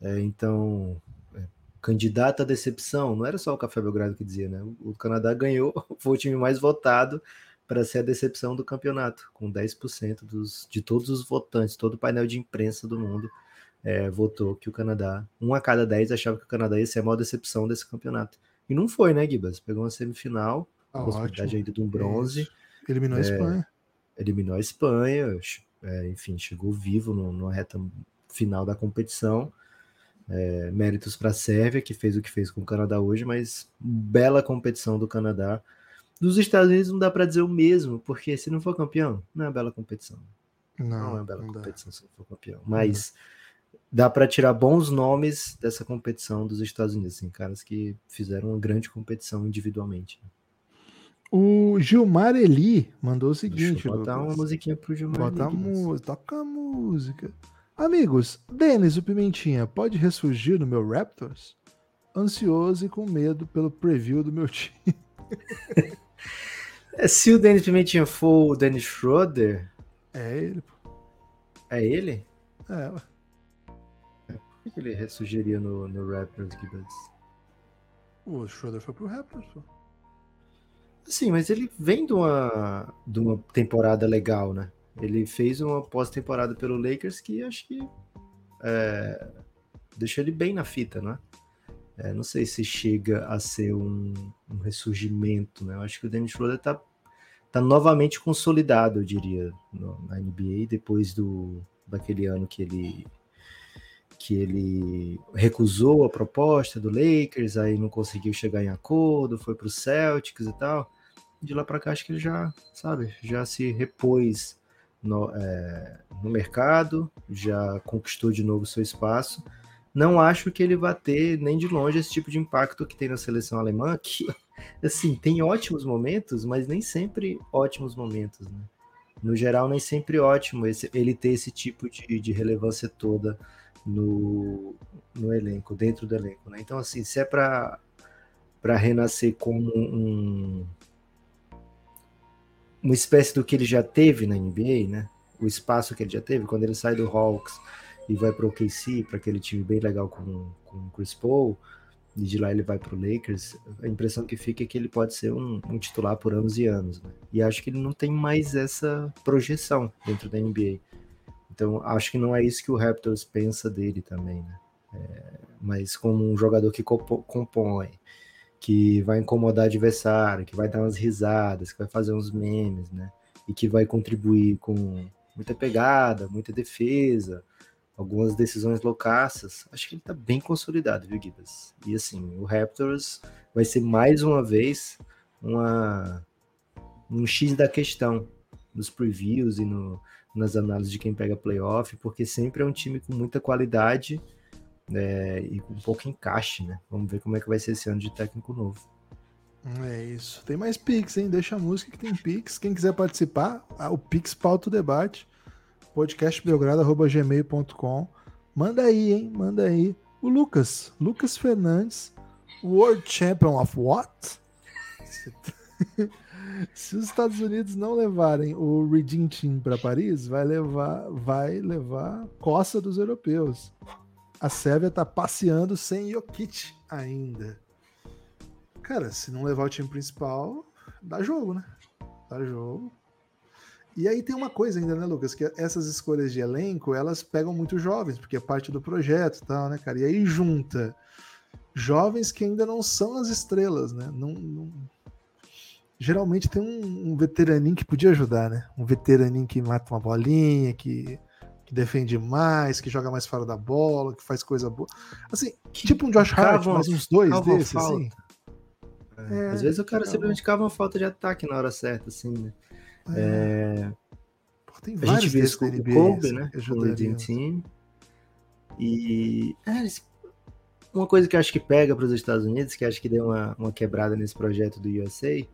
É, então, é, candidato à decepção, não era só o Café Belgrado que dizia, né? O Canadá ganhou, foi o time mais votado para ser a decepção do campeonato, com 10% dos, de todos os votantes, todo o painel de imprensa do mundo é, votou que o Canadá, um a cada 10 achava que o Canadá ia ser a maior decepção desse campeonato. E não foi, né, Gibas? Pegou uma semifinal, ah, possibilidade ainda de um bronze. Isso. Eliminou a é, Espanha. Eliminou a Espanha, é, enfim, chegou vivo no, numa reta final da competição. É, méritos para a Sérvia, que fez o que fez com o Canadá hoje, mas bela competição do Canadá. Dos Estados Unidos não dá para dizer o mesmo, porque se não for campeão, não é bela competição. Não, não é bela competição dá. se não for campeão. Mas dá para tirar bons nomes dessa competição dos Estados Unidos, assim, caras que fizeram uma grande competição individualmente. Né? O Gilmar Eli mandou o seguinte: Deixa eu botar Lucas. uma musiquinha pro Gilmar Bota Eli. toca a música. Amigos, Denis o Pimentinha pode ressurgir no meu Raptors? Ansioso e com medo pelo preview do meu time. É, se o Denis Pimentinha for o Dennis Schroeder. É ele, pô. É ele? É, ué. Por que ele ressurgiria no, no Raptors, Gibbons? O Schroeder foi pro Raptors, pô. Sim, mas ele vem de uma, de uma temporada legal, né? Ele fez uma pós-temporada pelo Lakers que acho que é, deixou ele bem na fita, né? É, não sei se chega a ser um, um, ressurgimento, né? Eu acho que o Dennis Schroeder tá, tá novamente consolidado, eu diria, no, na NBA, depois do, daquele ano que ele que ele recusou a proposta do Lakers, aí não conseguiu chegar em acordo, foi para o Celtics e tal. De lá para cá, acho que ele já, sabe, já se repôs no, é, no mercado, já conquistou de novo seu espaço. Não acho que ele vá ter nem de longe esse tipo de impacto que tem na seleção alemã, que assim tem ótimos momentos, mas nem sempre ótimos momentos, né? No geral, nem sempre ótimo esse, ele ter esse tipo de, de relevância toda no, no elenco, dentro do elenco. Né? Então, assim, se é para renascer como um, uma espécie do que ele já teve na NBA, né? o espaço que ele já teve, quando ele sai do Hawks e vai para o OKC, para aquele time bem legal com, com o Chris Paul, e de lá ele vai para o Lakers, a impressão que fica é que ele pode ser um, um, titular por anos e anos. Né? E acho que ele não tem mais essa projeção dentro da NBA. Então, acho que não é isso que o Raptors pensa dele também, né? É, mas como um jogador que compõe, que vai incomodar adversário, que vai dar umas risadas, que vai fazer uns memes, né? E que vai contribuir com muita pegada, muita defesa, algumas decisões loucaças. Acho que ele tá bem consolidado, viu, Gibas? E assim, o Raptors vai ser mais uma vez uma um X da questão nos previews e no, nas análises de quem pega playoff, porque sempre é um time com muita qualidade é, e com pouco encaixe, né? Vamos ver como é que vai ser esse ano de técnico novo. É isso. Tem mais Pix, hein? Deixa a música que tem Pix. Quem quiser participar, o Pix pauta o debate. podcastbelgrado.gmail.com Manda aí, hein? Manda aí. O Lucas, Lucas Fernandes, World Champion of what? Se os Estados Unidos não levarem o Redeem Team para Paris, vai levar, vai levar coça dos europeus. A Sérvia está passeando sem Jokic ainda. Cara, se não levar o time principal, dá jogo, né? Dá jogo. E aí tem uma coisa ainda, né, Lucas? Que essas escolhas de elenco, elas pegam muito jovens, porque é parte do projeto e tal, né, cara? E aí junta jovens que ainda não são as estrelas, né? Não, não... Geralmente tem um, um, veteraninho que podia ajudar, né? Um veteraninho que mata uma bolinha, que, que defende mais, que joga mais fora da bola, que faz coisa boa. Assim, tipo um Josh Hart, mais uns dois desses, assim. É, Às vezes o cara simplesmente cava uma falta de ataque na hora certa, assim, né? É. é... Pô, tem a gente viu isso com o Kobe, né? Com o Dream Team. E é, uma coisa que eu acho que pega para os Estados Unidos, que acho que deu uma, uma quebrada nesse projeto do USA,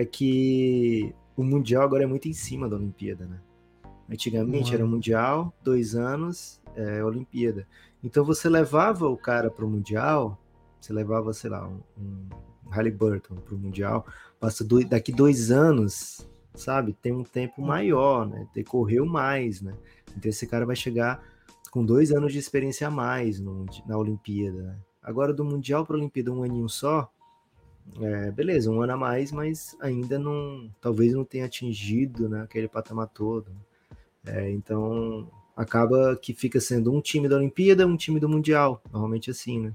é que o Mundial agora é muito em cima da Olimpíada, né? Antigamente uhum. era Mundial, dois anos, é, Olimpíada. Então você levava o cara para o Mundial, você levava, sei lá, um, um Halliburton para o Mundial, passa dois, daqui dois anos sabe? Tem um tempo maior, né? Decorreu mais, né? Então esse cara vai chegar com dois anos de experiência a mais no, na Olimpíada. Né? Agora do Mundial para a Olimpíada um aninho só, é, beleza, um ano a mais, mas ainda não, talvez não tenha atingido né, aquele patamar todo. É, então acaba que fica sendo um time da Olimpíada, um time do Mundial, normalmente assim, né?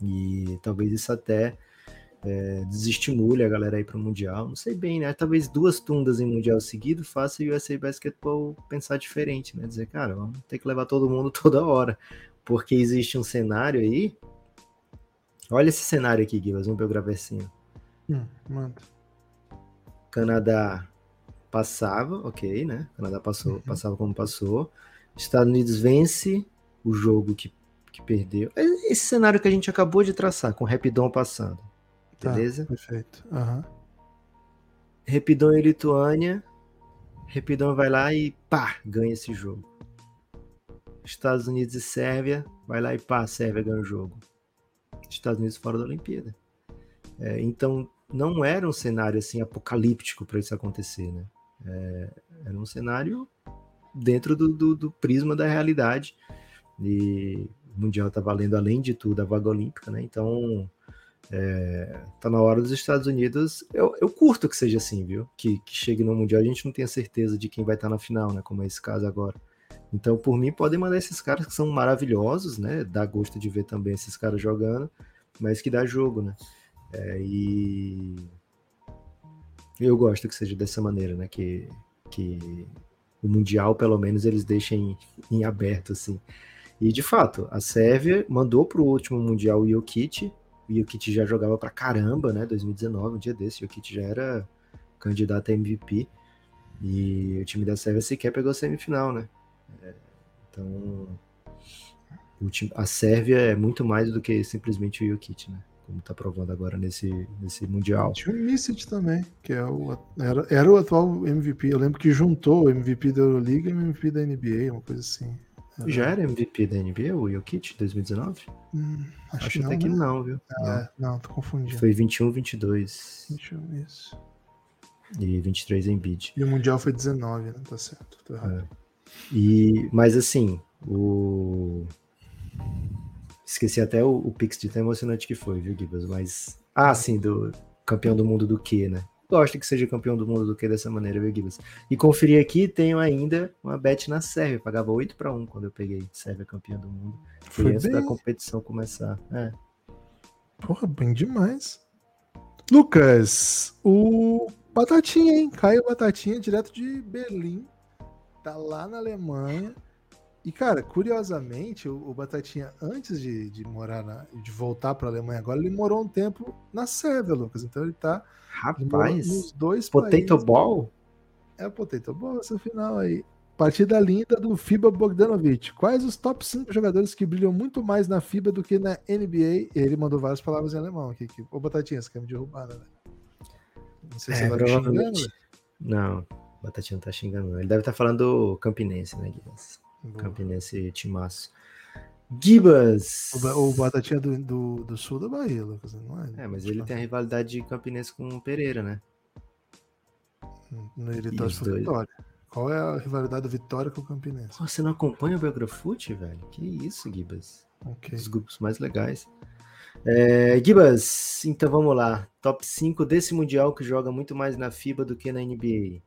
E talvez isso até é, desestimule a galera aí para o Mundial. Não sei bem, né? Talvez duas tundas em Mundial seguido faça o USA Basketball pensar diferente, né? Dizer, cara, vamos ter que levar todo mundo toda hora. Porque existe um cenário aí. Olha esse cenário aqui, Guilherme. Vamos ver o gravecinho. Hum, manda. Canadá passava, ok, né? Canadá passou, uhum. passava como passou. Estados Unidos vence o jogo que, que perdeu. Esse cenário que a gente acabou de traçar, com o Rapidão passando. Tá, beleza? perfeito. Uhum. Repidão e Lituânia. Repidão vai lá e pá, ganha esse jogo. Estados Unidos e Sérvia, vai lá e pá, Sérvia ganha o jogo. Estados Unidos fora da Olimpíada. É, então, não era um cenário assim apocalíptico para isso acontecer, né? É, era um cenário dentro do, do, do, prisma da realidade. E o Mundial está valendo, além de tudo, a vaga olímpica, né? Então, é, tá na hora dos Estados Unidos. Eu, eu curto que seja assim, viu? Que, que chegue no Mundial a gente não tenha certeza de quem vai estar tá na final, né? Como é esse caso agora. Então, por mim, podem mandar esses caras que são maravilhosos, né? Dá gosto de ver também esses caras jogando, mas que dá jogo, né? É, e eu gosto que seja dessa maneira, né? Que, que o Mundial, pelo menos, eles deixem em aberto, assim. E, de fato, a Sérvia mandou para o último Mundial o Jokic, o Jokic já jogava pra caramba, né? 2019, um dia desse, o Jokic já era candidato a MVP. E o time da Sérvia sequer pegou a semifinal, né? Então, time, a Sérvia é muito mais do que simplesmente o Jokic, né? Como tá provando agora nesse, nesse Mundial. Tinha o Misic também, que é o, era, era o atual MVP. Eu lembro que juntou o MVP da Euroliga e o MVP da NBA, uma coisa assim. Já era MVP da NBA, o Jokic, 2019? Hum, acho, acho até que né? não, viu? É, não. não, tô confundindo. Foi 21, 22. 21, isso. E 23 em bid. E o Mundial foi 19, né? Tá certo. Tô errado. É. E, mas assim, o. Esqueci até o, o Pix de tão emocionante que foi, viu, Gibas? Mas. Ah, sim, do campeão do mundo do que, né? gosta que seja campeão do mundo do que dessa maneira, viu, Gibbs? E conferi aqui, tenho ainda uma bet na Sérvia. Pagava 8 para 1 quando eu peguei Sérvia campeã do mundo. Foi, Foi antes bem... da competição começar. É. Porra, bem demais. Lucas, o Batatinha, hein? Caio Batatinha, direto de Berlim. Tá lá na Alemanha. E, cara, curiosamente, o, o Batatinha, antes de, de morar na, de voltar para a Alemanha agora, ele morou um tempo na Sérvia, Lucas. Então ele tá Rapaz, nos dois Potato países. Ball? É Potato Ball essa final aí. Partida linda do FIBA Bogdanovic. Quais os top 5 jogadores que brilham muito mais na FIBA do que na NBA? Ele mandou várias palavras em alemão aqui. Ô, Batatinha, você quer me derrubar, né? Não sei se é, você vai me xingando. Não, Batatinha não tá xingando. Ele deve estar tá falando do Campinense, né? Boa. Campinense Timaço. Gibas! O, o Batatinha do, do, do, sul da Bahia, Lucas, não é? É, mas ele tem a rivalidade de Campinense com o Pereira, né? No ele torce Vitória. Qual é a rivalidade do Vitória com o Campinense? você não acompanha o Belgrafute, velho? Que isso, Gibas? Okay. Os grupos mais legais. É, Gibas, então vamos lá. Top 5 desse Mundial que joga muito mais na FIBA do que na NBA.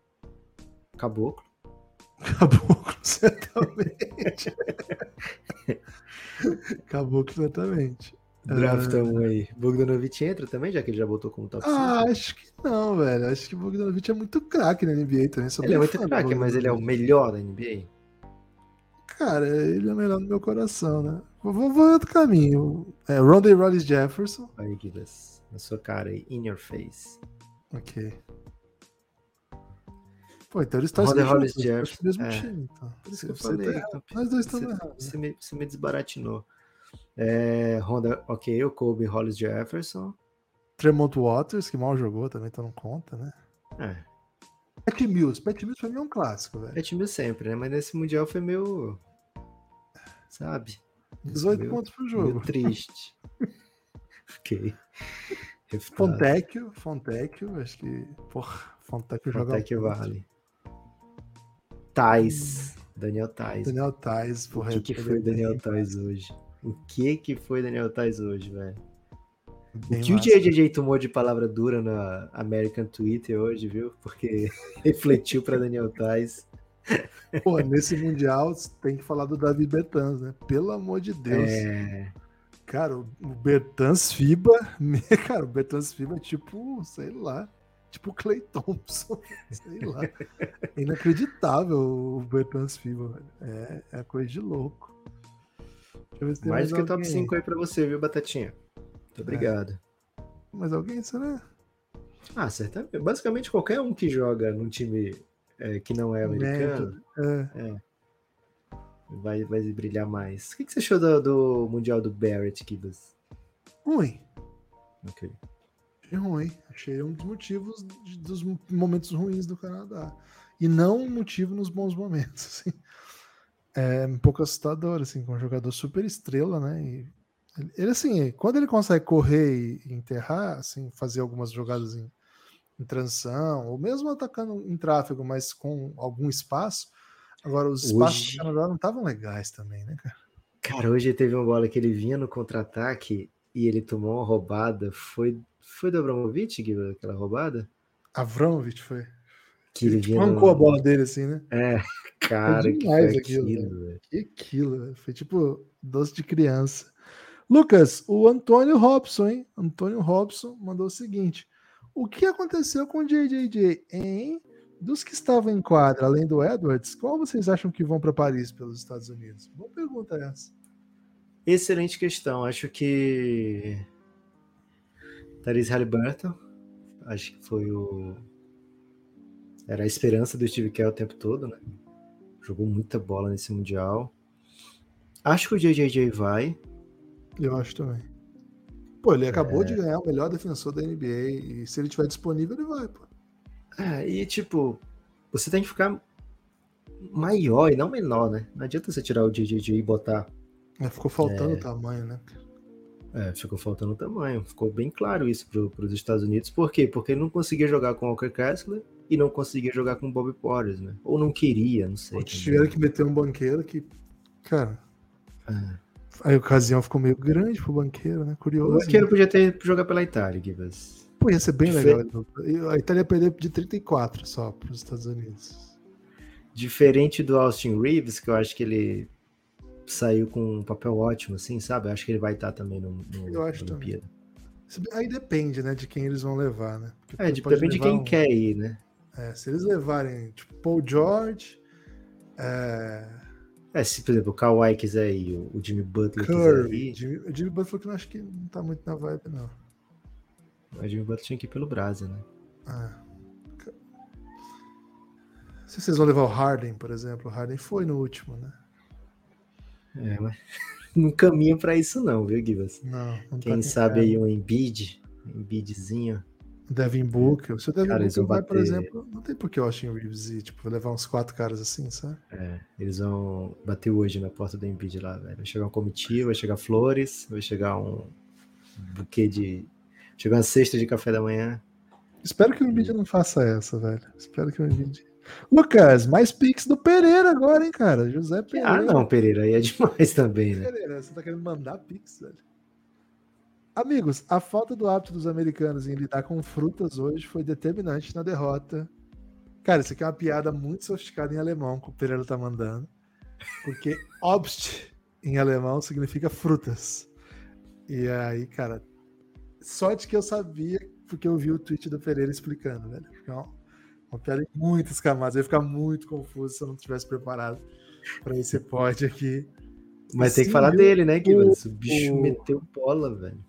Caboclo. Caboclo, certamente. Caboclo, certamente. Drafta um aí. Bogdanovic entra também, já que ele já botou como top 5? Ah, acho que não, velho. Acho que o Bogdanovic é muito craque na NBA também. ele é muito craque, mas ele é o melhor da NBA? Cara, ele é o melhor no meu coração, né? Vou, vou outro caminho. É, Ronda Rollis Jefferson. Aí, Guilherme, na sua cara aí, in your face. Ok. Pô, então eles estão Rollis Jefferson. mesmo é. time, então. Por isso que eu falei. Tá então, Nós dois estamos errados. Você, me, você me desbaratinou. É, Honda, ok, o Kobe Hollis Jefferson. Tremont Waters, que mal jogou, também então não conta, né? É. Pat Mills. Pat Mills pra mim é um clássico, velho. Pat Mills sempre, né? Mas nesse Mundial foi meio... Sabe? 18 meio, pontos pro jogo. Triste. ok. Fontecchio, Fontecchio, acho que... Porra, Fontecchio joga... Fontecchio vale. Tais. Daniel Tais. Daniel Tais, porra. O que, que foi Daniel Tais hoje? O que que foi Daniel Tais hoje, velho? O que massa. o JJJ tomou de palavra dura na American Twitter hoje, viu? Porque refletiu para Daniel Tais. Pô, nesse Mundial tem que falar do Davi Bertans, né? Pelo amor de Deus. É... Cara, o Bertans Fiba, cara, o Bertans Fiba é tipo, sei lá, tipo Clay Thompson, sei lá. É inacreditável o Bertans Fiba, velho. É, é coisa de louco. mais, mais que top 5 aí pra você, viu, Batatinha? Muito obrigado. É. Mais alguém, será? Ah, certamente. Basicamente qualquer um que joga num time é, que não é americano é. é. vai, vai brilhar mais. O que, que você achou do, do Mundial do Barrett, Kibas? Ruim. Ok. Achei ruim. Achei um dos motivos de, dos momentos ruins do Canadá. E não um motivo nos bons momentos. Assim. É um pouco assustador, assim, com um jogador super estrela, né? E ele, assim, quando ele consegue correr e enterrar, assim, fazer algumas jogadas em, em transição, ou mesmo atacando em tráfego, mas com algum espaço. Agora, os espaços hoje... do Canadá não estavam legais também, né, cara? Cara, hoje teve uma bola que ele vinha no contra-ataque e ele tomou uma roubada. Foi, foi do Abramovic, Guilherme, aquela roubada? Avramovic foi. Que ele Mancou no... a bola dele assim, né? É, cara, foi que foi aquilo, aquilo Que aquilo, velho. Foi tipo doce de criança. Lucas, o Antônio Robson, hein? Antônio Robson mandou o seguinte: O que aconteceu com o JJJ, hein? Dos que estavam em quadra, além do Edwards, qual vocês acham que vão para Paris pelos Estados Unidos? Boa pergunta essa. Excelente questão. Acho que Therese Halliburton, acho que foi o era a esperança do Steve Kerr o tempo todo, né? Jogou muita bola nesse mundial. Acho que o JJJ vai. Eu acho também. Pô, ele acabou é... de ganhar o melhor defensor da NBA e se ele tiver disponível, ele vai, pô. É, e tipo, você tem que ficar maior e não menor, né? Não adianta você tirar o JJJ e botar. É, ficou faltando é... tamanho, né? É, ficou faltando tamanho. Ficou bem claro isso para os Estados Unidos. Por quê? Porque ele não conseguia jogar com o Walker Kessler e não conseguia jogar com o Bob Porres, né? Ou não queria, não sei. Tiveram que meter um banqueiro que, cara. É. A ocasião ficou meio grande pro banqueiro, né? Curioso. O banqueiro né? podia ter jogar pela Itália, Gibas. Pô, ia ser bem Difer... legal. A Itália ia perder de 34 só para os Estados Unidos. Diferente do Austin Reeves, que eu acho que ele saiu com um papel ótimo, assim, sabe? Eu acho que ele vai estar também no, no eu acho Olimpíada. Aí depende, né, de quem eles vão levar, né? Porque é, depende de quem um... quer ir, né? É, se eles levarem, tipo, Paul George, é, é, se, por exemplo, o Kawhi quiser ir, o Jimmy Butler Curry, quiser ir. Jimmy, o Jimmy Butler que eu acho que não tá muito na vibe, não. O Jimmy Butler tinha que ir pelo Brasil, né? Ah. Se vocês vão levar o Harden, por exemplo, o Harden foi no último, né? É, mas não caminha para isso não, viu, Gibas? Não, não Quem tá sabe aí um Embiid, um Embiidzinho. Devin Booker. Se o Devin cara, Booker vai, bater... por exemplo, não tem por que o Austin Reeves ir, tipo, levar uns quatro caras assim, sabe? É, eles vão bater hoje na porta do Embiid lá, velho. Vai chegar um comitiva, vai chegar flores, vai chegar um buquê de... Chegar uma cesta de café da manhã. Espero que o Embiid não faça essa, velho. Espero que o Embiid... Lucas, mais pix do Pereira agora, hein, cara? José Pereira. Ah, não, Pereira, aí é demais também, né? Pereira, você tá querendo mandar pix, velho? Amigos, a falta do hábito dos americanos em lidar com frutas hoje foi determinante na derrota. Cara, isso aqui é uma piada muito sofisticada em alemão que o Pereira tá mandando. Porque Obst em alemão significa frutas. E aí, cara, sorte que eu sabia porque eu vi o tweet do Pereira explicando, velho. Então, uma piada em muitas camadas. Eu ia ficar muito confuso se eu não tivesse preparado para esse pod aqui. Mas tem que falar dele, né, que o, bicho meteu bola, velho.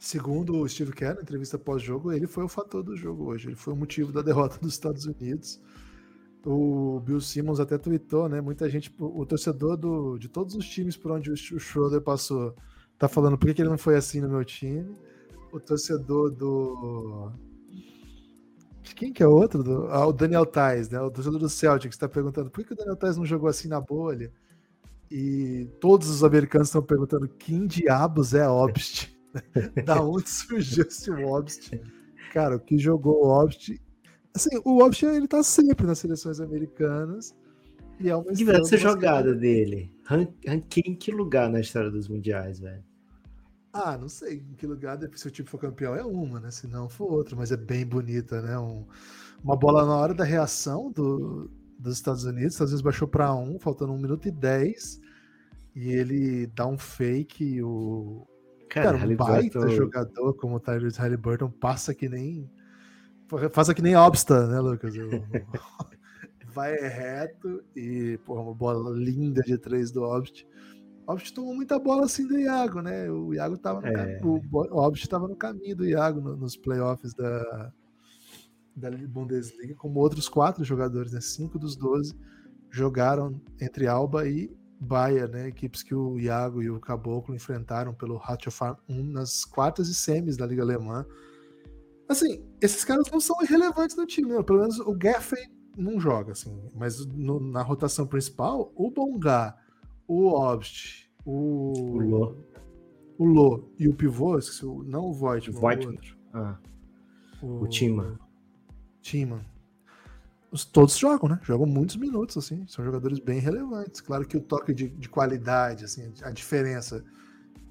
Segundo o Steve Kerr, na entrevista pós-jogo, ele foi o fator do jogo hoje. Ele foi o motivo da derrota dos Estados Unidos. O Bill Simmons até tweetou, né? Muita gente, o torcedor do, de todos os times por onde o Schroeder passou, tá falando por que ele não foi assim no meu time. O torcedor do. Quem que é outro? Do... Ah, o Daniel Tais, né? O torcedor do Celtics está perguntando por que o Daniel Tais não jogou assim na bolha. E todos os americanos estão perguntando quem diabos é Obst? da onde surgiu esse Obst? Cara, o que jogou o Obst Assim, o Obst ele tá sempre nas seleções americanas. E é uma essa jogada dele. Ranquei em que lugar na história dos mundiais, velho? Ah, não sei em que lugar, se o time for campeão é uma, né? Se não for outra, mas é bem bonita, né? Um, uma bola na hora da reação do, dos Estados Unidos, às vezes baixou para um, faltando um minuto e dez, e ele dá um fake. O cara, cara um baita jogador como o Tyrese Halliburton passa que nem Faça que nem Obsta, né, Lucas? Vai reto e, porra, uma bola linda de três do Obst. Obst tomou muita bola assim do Iago, né? O Iago tava no é. cam... o Obst estava no caminho do Iago no, nos playoffs da, da Bundesliga, como outros quatro jogadores, né? Cinco dos doze jogaram entre Alba e Bayern, né? Equipes que o Iago e o Caboclo enfrentaram pelo Ratiofarm 1 nas quartas e semis da Liga Alemã. Assim, esses caras não são irrelevantes no time, né? Pelo menos o Gaffey não joga, assim. Mas no, na rotação principal, o Bonga, o Obst, o. O Lô. O Lô e o pivô, esqueci, não o Voigt, o Voigt. Ah. O, o Tima. Tima. Os, todos jogam, né? Jogam muitos minutos, assim. São jogadores bem relevantes. Claro que o toque de, de qualidade, assim, a diferença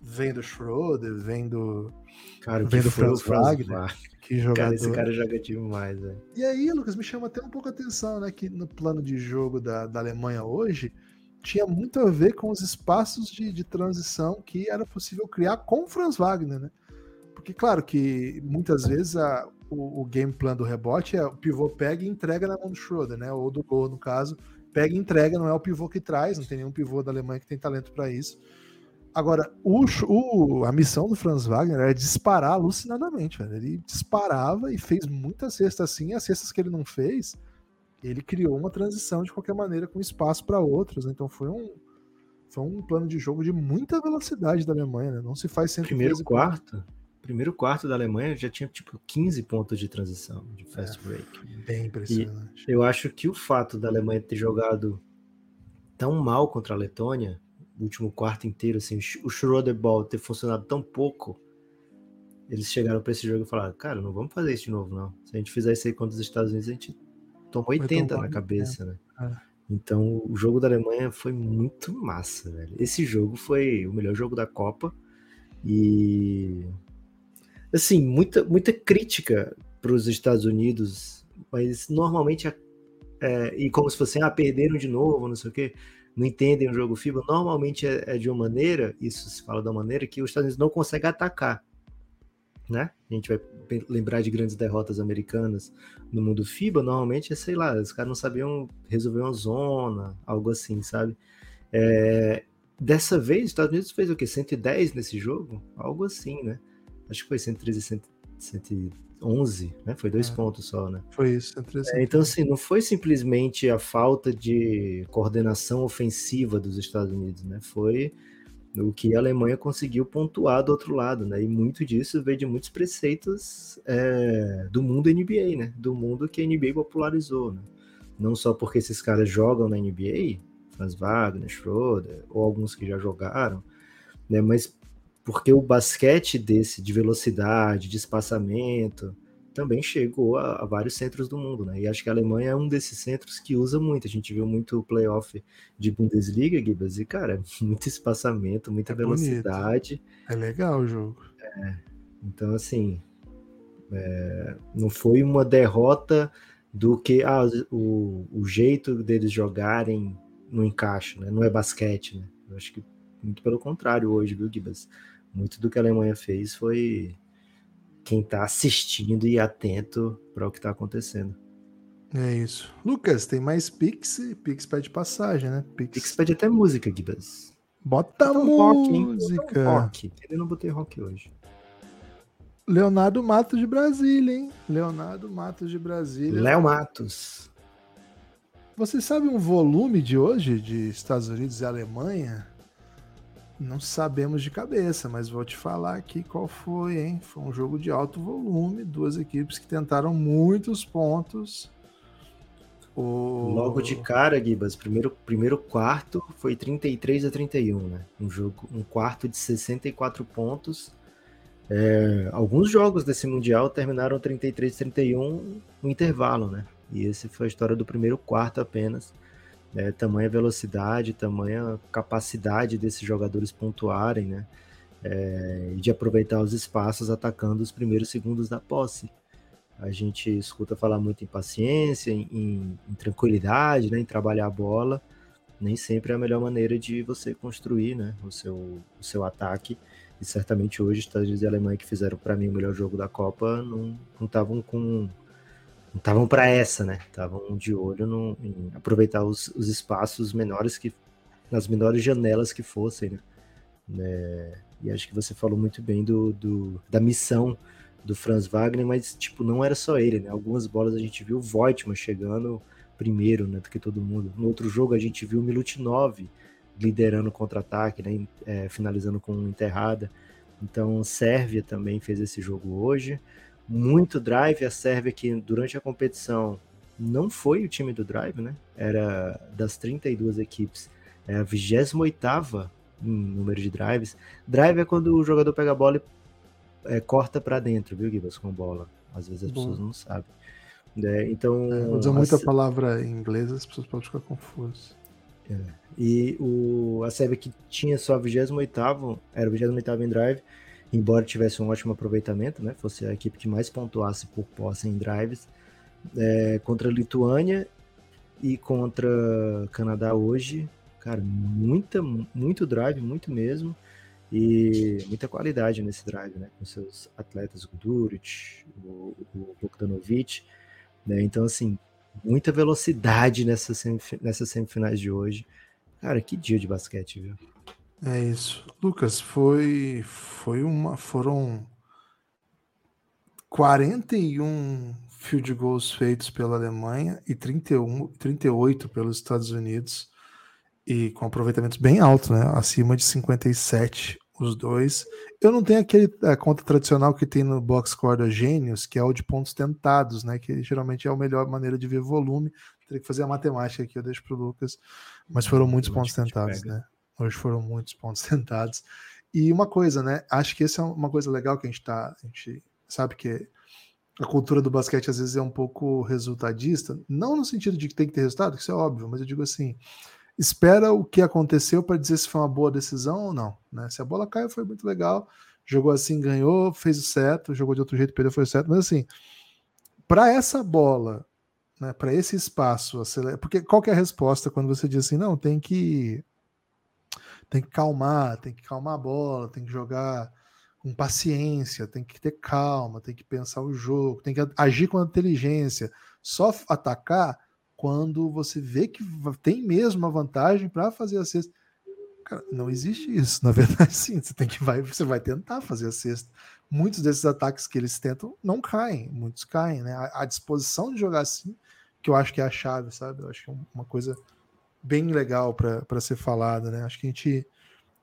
vem do Schroeder, vem do. Cara, vem do Franz Wagner. Wagner. Que jogador. Cara, esse cara joga demais, velho. E aí, Lucas, me chama até um pouco a atenção, né? Que no plano de jogo da, da Alemanha hoje tinha muito a ver com os espaços de, de transição que era possível criar com o Franz Wagner, né? Porque, claro, que muitas vezes a, o, o, game plan do rebote é o pivô pega e entrega na mão do Schroeder, né? Ou do gol, no caso. Pega e entrega, não é o pivô que traz, não tem nenhum pivô da Alemanha que tem talento para isso. Agora, o, o, a missão do Franz Wagner era disparar alucinadamente, velho. Ele disparava e fez muitas cestas assim, as cestas que ele não fez, ele criou uma transição de qualquer maneira com espaço para outros. Então foi um, foi um plano de jogo de muita velocidade da Alemanha, né? Não se faz sempre. Primeiro quarto, primeiro quarto da Alemanha já tinha tipo 15 pontos de transição, de fast é, break. Bem impressionante. E eu acho que o fato da Alemanha ter jogado tão mal contra a Letônia último quarto inteiro, assim, o Schroeder Ball ter funcionado tão pouco, eles chegaram para esse jogo e falaram, cara, não vamos fazer isso de novo, não. Se a gente fizer isso aí contra os Estados Unidos, a gente toma 80 na cabeça, né? É. Então, o jogo da Alemanha foi muito massa, velho. Esse jogo foi o melhor jogo da Copa e assim, muita, muita crítica para os Estados Unidos, mas normalmente é, e como se fosse, ah, perderam de novo, não sei o quê não entendem o jogo FIBA, normalmente é, é, de uma maneira, isso se fala da maneira, que os Estados Unidos não conseguem atacar. Né? A gente vai lembrar de grandes derrotas americanas no mundo FIBA, normalmente é, sei lá, os caras não sabiam resolver uma zona, algo assim, sabe? É, dessa vez, os Estados Unidos fez o quê? 110 nesse jogo? Algo assim, né? Acho que foi 113, 110. 11, né? Foi dois é. pontos só, né? Foi isso. É, então, assim, não foi simplesmente a falta de coordenação ofensiva dos Estados Unidos, né? Foi o que a Alemanha conseguiu pontuar do outro lado, né? E muito disso veio de muitos preceitos é, do mundo NBA, né? Do mundo que a NBA popularizou, né? Não só porque esses caras jogam na NBA, Franz Wagner, Schroeder, ou alguns que já jogaram, né? Mas porque o basquete desse de velocidade, de espaçamento, também chegou a, a, vários centros do mundo, né? E acho que a Alemanha é um desses centros que usa muito. A gente viu muito o playoff de Bundesliga, Gibas, e, cara, muito espaçamento, muita é velocidade. Bonito. É legal o jogo. É. Então, assim, é, não foi uma derrota do que ah, o, o jeito deles jogarem no encaixe, né? Não é basquete, né? Eu acho que muito pelo contrário hoje, viu, Gibas? Muito do que a Alemanha fez foi quem está assistindo e atento para o que está acontecendo. É isso. Lucas, tem mais Pix Pix pede passagem, né? Pix, Pix pede até música, Gibas. Bota, Bota um música. Rock, um rock. Eu não botei rock hoje. Leonardo Matos de Brasília, hein? Leonardo Matos de Brasília. Léo Matos. Você sabe um volume de hoje de Estados Unidos e Alemanha? Não sabemos de cabeça, mas vou te falar aqui qual foi, hein? Foi um jogo de alto volume, duas equipes que tentaram muitos pontos. O... Logo de cara, Gibas, primeiro, primeiro quarto foi 33 a 31, né? Um jogo, um quarto de 64 pontos. É, alguns jogos desse Mundial terminaram 33 a 31 no intervalo, né? E esse foi a história do primeiro quarto apenas né, tamanha velocidade, tamanha capacidade desses jogadores pontuarem, né, é, de aproveitar os espaços atacando os primeiros segundos da posse. A gente escuta falar muito em paciência, em, em, em tranquilidade, né, em trabalhar a bola. Nem sempre é a melhor maneira de você construir né, o, seu, o seu ataque. E certamente hoje, Estados Unidos e Alemanha, que fizeram para mim o melhor jogo da Copa, não estavam com estavam para essa, né? Estavam de olho no, em aproveitar os, os, espaços menores que nas menores janelas que fossem, né? né? E acho que você falou muito bem do, do, da missão do Franz Wagner, mas tipo não era só ele, né? Algumas bolas a gente viu o Voigtman chegando primeiro, né, do que todo mundo. No outro jogo a gente viu o Milutinov liderando o contra-ataque, né, é, finalizando com enterrada. Então Sérvia também fez esse jogo hoje muito drive. A Sérvia, que durante a competição não foi o time do drive, né? Era das 32 equipes, é a 28 em número de drives. Drive é quando o jogador pega a bola e é, corta para dentro, viu, Gibas, com a bola. Às vezes as Bom. pessoas não sabem. É, então. É, usa muita a... palavra em inglês, as pessoas podem ficar confusas. É. E o, a Sérvia que tinha só 28 era o 28 em drive, embora tivesse um ótimo aproveitamento, né? Fosse a equipe que mais pontuasse por posse em drives. É, contra a Lituânia e contra Canadá hoje, cara, muita, muito drive, muito mesmo, e muita qualidade nesse drive, né? Com seus atletas, o Duric, o, o Bogdanovic, né? Então, assim, muita velocidade nessa semif nessas semifinais de hoje. Cara, que dia de basquete, viu? É isso. Lucas, foi, foi uma. Foram 41 field goals feitos pela Alemanha e 31, 38 pelos Estados Unidos. E com aproveitamentos bem altos, né? Acima de 57 os dois. Eu não tenho aquele a conta tradicional que tem no box score da Gênios, que é o de pontos tentados, né? Que geralmente é a melhor maneira de ver volume. Teria que fazer a matemática aqui, eu deixo para o Lucas. Mas foram muitos pontos tentados, né? Hoje foram muitos pontos tentados. E uma coisa, né? Acho que essa é uma coisa legal que a gente tá. A gente sabe que a cultura do basquete às vezes é um pouco resultadista, não no sentido de que tem que ter resultado, que isso é óbvio, mas eu digo assim: espera o que aconteceu para dizer se foi uma boa decisão ou não. Né? Se a bola caiu, foi muito legal, jogou assim, ganhou, fez o certo, jogou de outro jeito, perdeu, foi certo, mas assim, para essa bola, né, para esse espaço, porque qual é a resposta quando você diz assim, não, tem que tem que calmar, tem que calmar a bola, tem que jogar com paciência, tem que ter calma, tem que pensar o jogo, tem que agir com inteligência. Só atacar quando você vê que tem mesmo uma vantagem para fazer a cesta. Cara, não existe isso. Na verdade, sim, você tem que vai, você vai tentar fazer a cesta. Muitos desses ataques que eles tentam não caem, muitos caem, né? A, a disposição de jogar assim, que eu acho que é a chave, sabe? Eu acho que é uma coisa bem legal para ser falada, né? Acho que a gente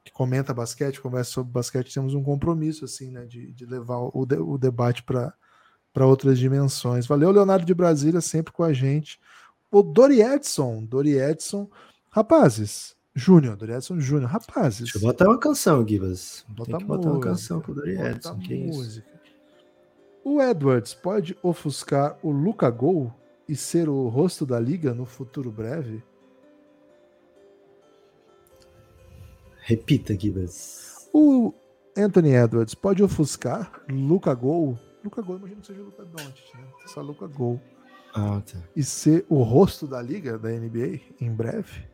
que comenta basquete, conversa sobre basquete, temos um compromisso assim, né, de, de levar o, de, o debate para outras dimensões. Valeu, Leonardo de Brasília, sempre com a gente. O Dori Edson, Dori Edson, rapazes, Júnior, Dori Edson Júnior, rapazes. Deixa eu botar uma canção, Givas. Bota Tem botar uma canção pro Dori Edson, que música. Isso? O Edwards pode ofuscar o Luca Gol e ser o rosto da liga no futuro breve? Repita, Gibas. O Anthony Edwards pode ofuscar Luca Gol. Luca Gol, imagino que seja Luca Doncic, né? Só Luca Gol. Ah, tá. E ser o rosto da liga da NBA em breve?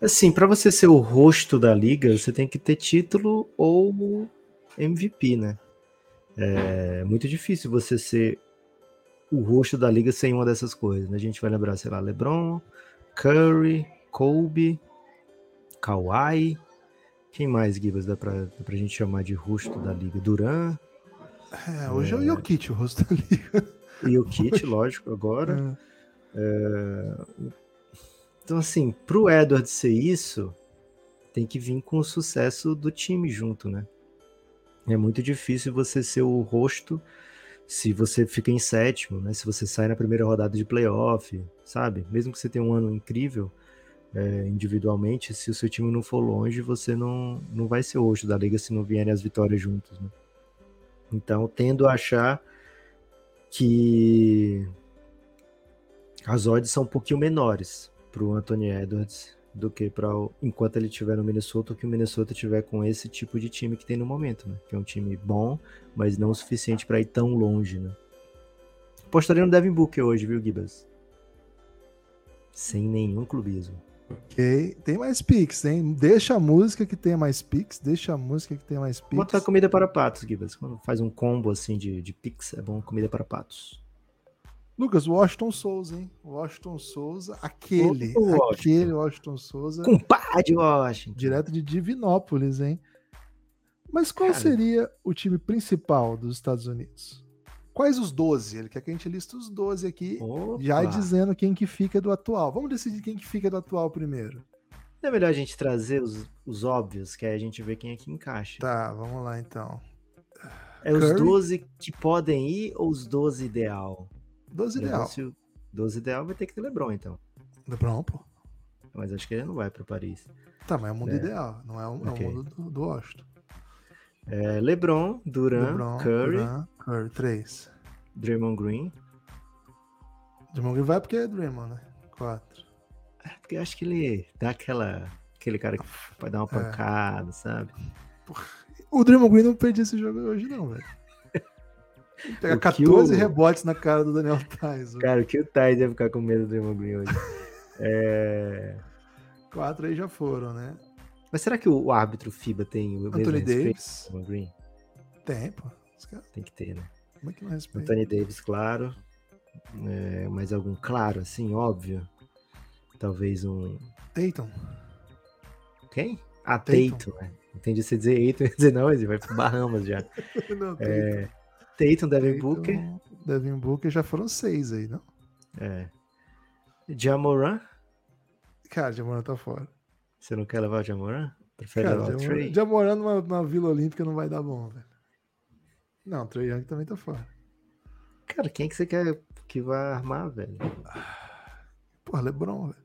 Assim, para você ser o rosto da liga, você tem que ter título ou MVP, né? É muito difícil você ser o rosto da liga sem uma dessas coisas. Né? A gente vai lembrar, sei lá, LeBron, Curry, Kobe, Kawhi. Quem mais, Gibas, dá pra, dá pra gente chamar de rosto da liga? Duran. É, hoje é, é o Jokic, o rosto da liga. Jokic, lógico, agora. É. É... Então, assim, pro Edward ser isso, tem que vir com o sucesso do time junto, né? É muito difícil você ser o rosto se você fica em sétimo, né? Se você sai na primeira rodada de playoff, sabe? Mesmo que você tenha um ano incrível é, individualmente, se o seu time não for longe, você não, não vai ser rosto da liga se não vierem as vitórias juntos, né? Então, tendo a achar que as odds são um pouquinho menores para o Anthony Edwards do que para enquanto ele estiver no Minnesota, que o Minnesota tiver com esse tipo de time que tem no momento, né? Que é um time bom, mas não o suficiente para ir tão longe, né? Apostaria no Devin Booker hoje, viu, Gibas? Sem nenhum clubismo. Ok. Tem mais picks, hein? Deixa a música que tenha mais picks, deixa a música que tenha mais picks. Botar comida para patos, Gibas. Quando faz um combo assim de, de picks, é bom comida para patos. Lucas, Washington Souza, hein? Washington Souza, aquele, Washington. aquele Washington Souza. Compadre Washington. Direto de Divinópolis, hein? Mas qual Cara. seria o time principal dos Estados Unidos? Quais os 12? Ele quer que a gente liste os 12 aqui, Opa. já dizendo quem que fica do atual. Vamos decidir quem que fica do atual primeiro. Não é melhor a gente trazer os, os óbvios, que aí a gente vê quem é que encaixa. Tá, vamos lá então. É Curry? os 12 que podem ir ou os 12 ideal? 12 ideal. 12 ideal vai ter que ter LeBron, então. LeBron, pô. Mas acho que ele não vai para Paris. Tá, mas é o mundo é. ideal, não é o, okay. é o mundo do, do Washington. É, LeBron, Duran, LeBron, Curry. Duran, Curry, 3. Draymond Green. Draymond Green vai porque é Draymond, né? 4. É, porque eu acho que ele dá aquela. Aquele cara que vai dar uma é. pancada, é. sabe? O Draymond Green não perdia esse jogo hoje, não, velho. Pega 14 o... rebotes na cara do Daniel Tais. Cara, o que o Tais ia ficar com medo do Draymond Green hoje? é... Quatro aí já foram, né? Mas será que o árbitro FIBA tem o Anthony Davis? Green? Tem, pô. Tem que ter, né? Como é que não respeita? Anthony Davis, claro. É, mais algum claro, assim, óbvio. Talvez um. Tatum. Quem? Ah, Tatum, né? Entendi você dizer Tatum, dizer não, ele vai pro Bahamas já. não, é, Tatum, Devin Booker. Devin Booker já foram seis aí, não? É. Jamoran? Cara, Jamoran tá fora. Você não quer levar o Jamoran? Prefere Cara, levar o Trey? Jamoran numa, numa Vila Olímpica não vai dar bom, velho. Não, o Trey Young também tá fora. Cara, quem que você quer que vai armar, velho? Pô, LeBron, velho.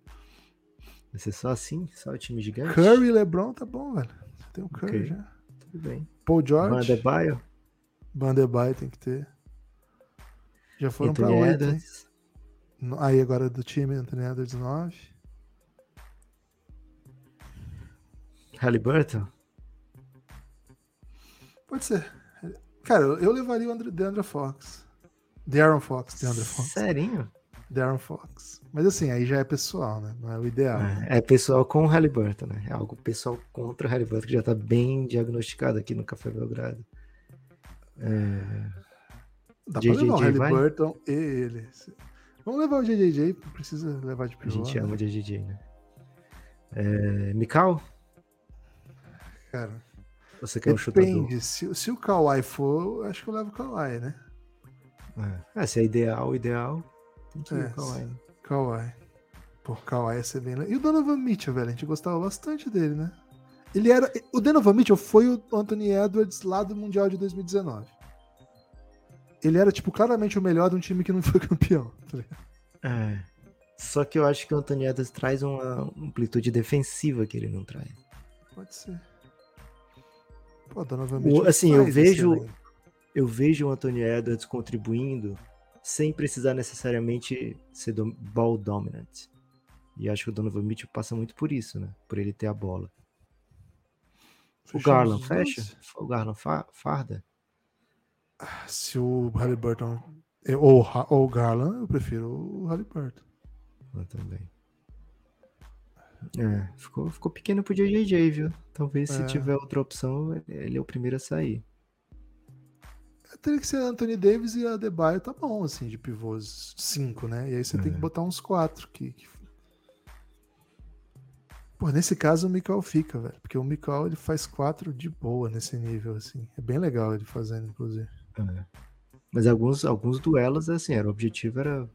Vai ser só assim? Só o time gigante? Curry e LeBron tá bom, velho. Você tem o Curry okay. já. Tudo bem. Paul George. Vanderbilt? Vanderbilt tem que ter. Já foram Anthony pra 8, hein? Aí agora do time, Anthony Edwards 9. Halliburton? Pode ser. Cara, eu levaria o André, Deandre Fox. Darren Fox, Deandre Fox. Serinho? Darren Fox. Mas assim, aí já é pessoal, né? Não é o ideal. É, é pessoal com o Halliburton, né? É algo pessoal contra o Halliburton, que já tá bem diagnosticado aqui no Café Belgrado. É... Dá JJJ pra levar o Halliburton vai? e ele. Vamos levar o JJJ, precisa levar de pior. A gente ama o JJJ, né? É... Mikal? Cara, você quer Depende. um chutador? Se, se o Kawhi for, acho que eu levo o Kawhi, né? É, se é ideal, ideal, tem que ir é, o Kawhi. Kawhi. Pô, Kawhi ia ser bem E o Donovan Mitchell, velho, a gente gostava bastante dele, né? Ele era. O Donovan Mitchell foi o Anthony Edwards lá do Mundial de 2019. Ele era, tipo, claramente o melhor de um time que não foi campeão. Tá é. Só que eu acho que o Anthony Edwards traz uma amplitude defensiva que ele não traz. Pode ser. Pô, Donovan Mitchell assim, eu vejo, eu vejo o Anthony Edwards contribuindo sem precisar necessariamente ser do, ball dominant. E acho que o Donovan Mitchell passa muito por isso, né? Por ele ter a bola. O Garland fecha? O Garland farda? Ah, se o Halliburton ou, ou o Garland, eu prefiro o Halliburton. Eu também. É, ficou, ficou pequeno pro JJJ, viu? Talvez se é. tiver outra opção, ele é o primeiro a sair. Teria que ser Anthony Davis e a Adebayo tá bom, assim, de pivôs 5, né? E aí você é. tem que é. botar uns 4 que, que... Pô, nesse caso o Mikael fica, velho. Porque o Mikael ele faz 4 de boa nesse nível, assim. É bem legal ele fazendo, inclusive. É. Mas alguns, alguns duelos, assim, era, o objetivo era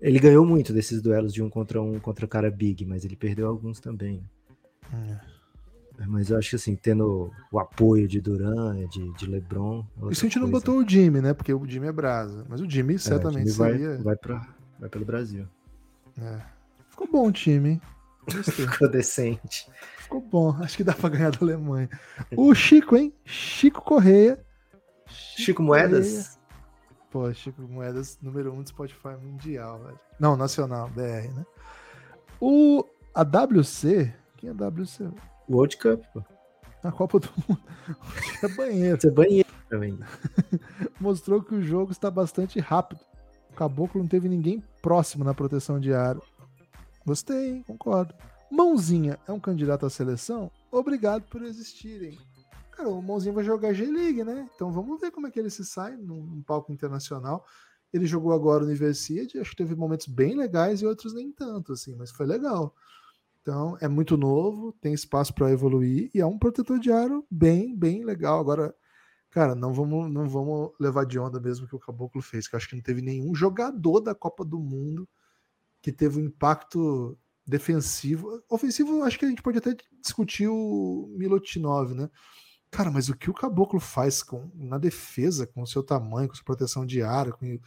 ele ganhou muito desses duelos de um contra um contra o cara big, mas ele perdeu alguns também. É. Mas eu acho que assim, tendo o apoio de Duran, de, de LeBron. Isso a gente não botou o Jimmy, né? Porque o Jimmy é brasa. Mas o Jimmy certamente é, o Jimmy seria. Vai, vai, pra, vai pelo Brasil. É. Ficou bom o time, hein? Ficou decente. Ficou bom. Acho que dá pra ganhar da Alemanha. O Chico, hein? Chico Correia. Chico, Chico Moedas. Pô, Chico Moedas, número um do Spotify mundial, velho. Não, nacional, BR, né? O, a WC, quem é a WC? World Cup, pô. A Copa do Mundo. é banheiro. Você é banheiro também. Mostrou que o jogo está bastante rápido. O Caboclo não teve ninguém próximo na proteção de aro. Gostei, hein? Concordo. Mãozinha é um candidato à seleção? Obrigado por existirem. Cara, o Mãozinho vai jogar G-League, né? Então vamos ver como é que ele se sai num, num palco internacional. Ele jogou agora Universidade, acho que teve momentos bem legais e outros nem tanto, assim, mas foi legal. Então é muito novo, tem espaço para evoluir e é um protetor de aro bem, bem legal. Agora, cara, não vamos, não vamos levar de onda mesmo que o Caboclo fez, que acho que não teve nenhum jogador da Copa do Mundo que teve um impacto defensivo. Ofensivo, acho que a gente pode até discutir o Milutinov, né? Cara, mas o que o caboclo faz com, na defesa, com o seu tamanho, com sua proteção de área, com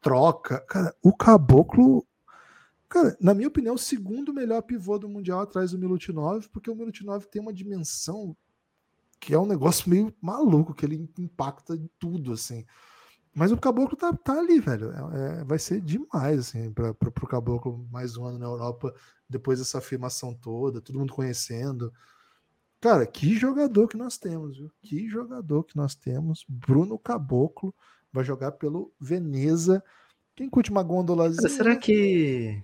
troca. Cara, o caboclo. Cara, na minha opinião, o segundo melhor pivô do Mundial atrás do Milutinov, porque o Milutinov tem uma dimensão que é um negócio meio maluco, que ele impacta em tudo, assim. Mas o Caboclo tá, tá ali, velho. É, é, vai ser demais, assim, para o Caboclo mais um ano na Europa, depois dessa afirmação toda, todo mundo conhecendo. Cara, que jogador que nós temos, viu? Que jogador que nós temos. Bruno Caboclo vai jogar pelo Veneza. Quem curte uma gondolazinha? Será que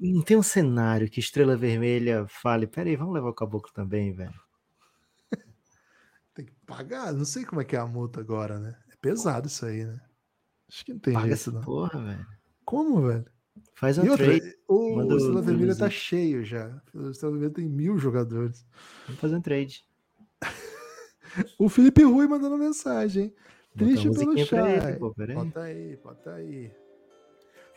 não tem um cenário que Estrela Vermelha fale, peraí, vamos levar o Caboclo também, velho? tem que pagar, não sei como é que é a multa agora, né? É pesado isso aí, né? Acho que não tem Paga jeito, não. Porra, velho. Como, velho? Faz um e outra, trade. O, o Estrela Vermelha tá cheio já. O Estrela Vermelha tem mil jogadores. Vamos fazer um trade. o Felipe Rui mandando mensagem, hein? Triste pelo Shai. bota aí, bota aí.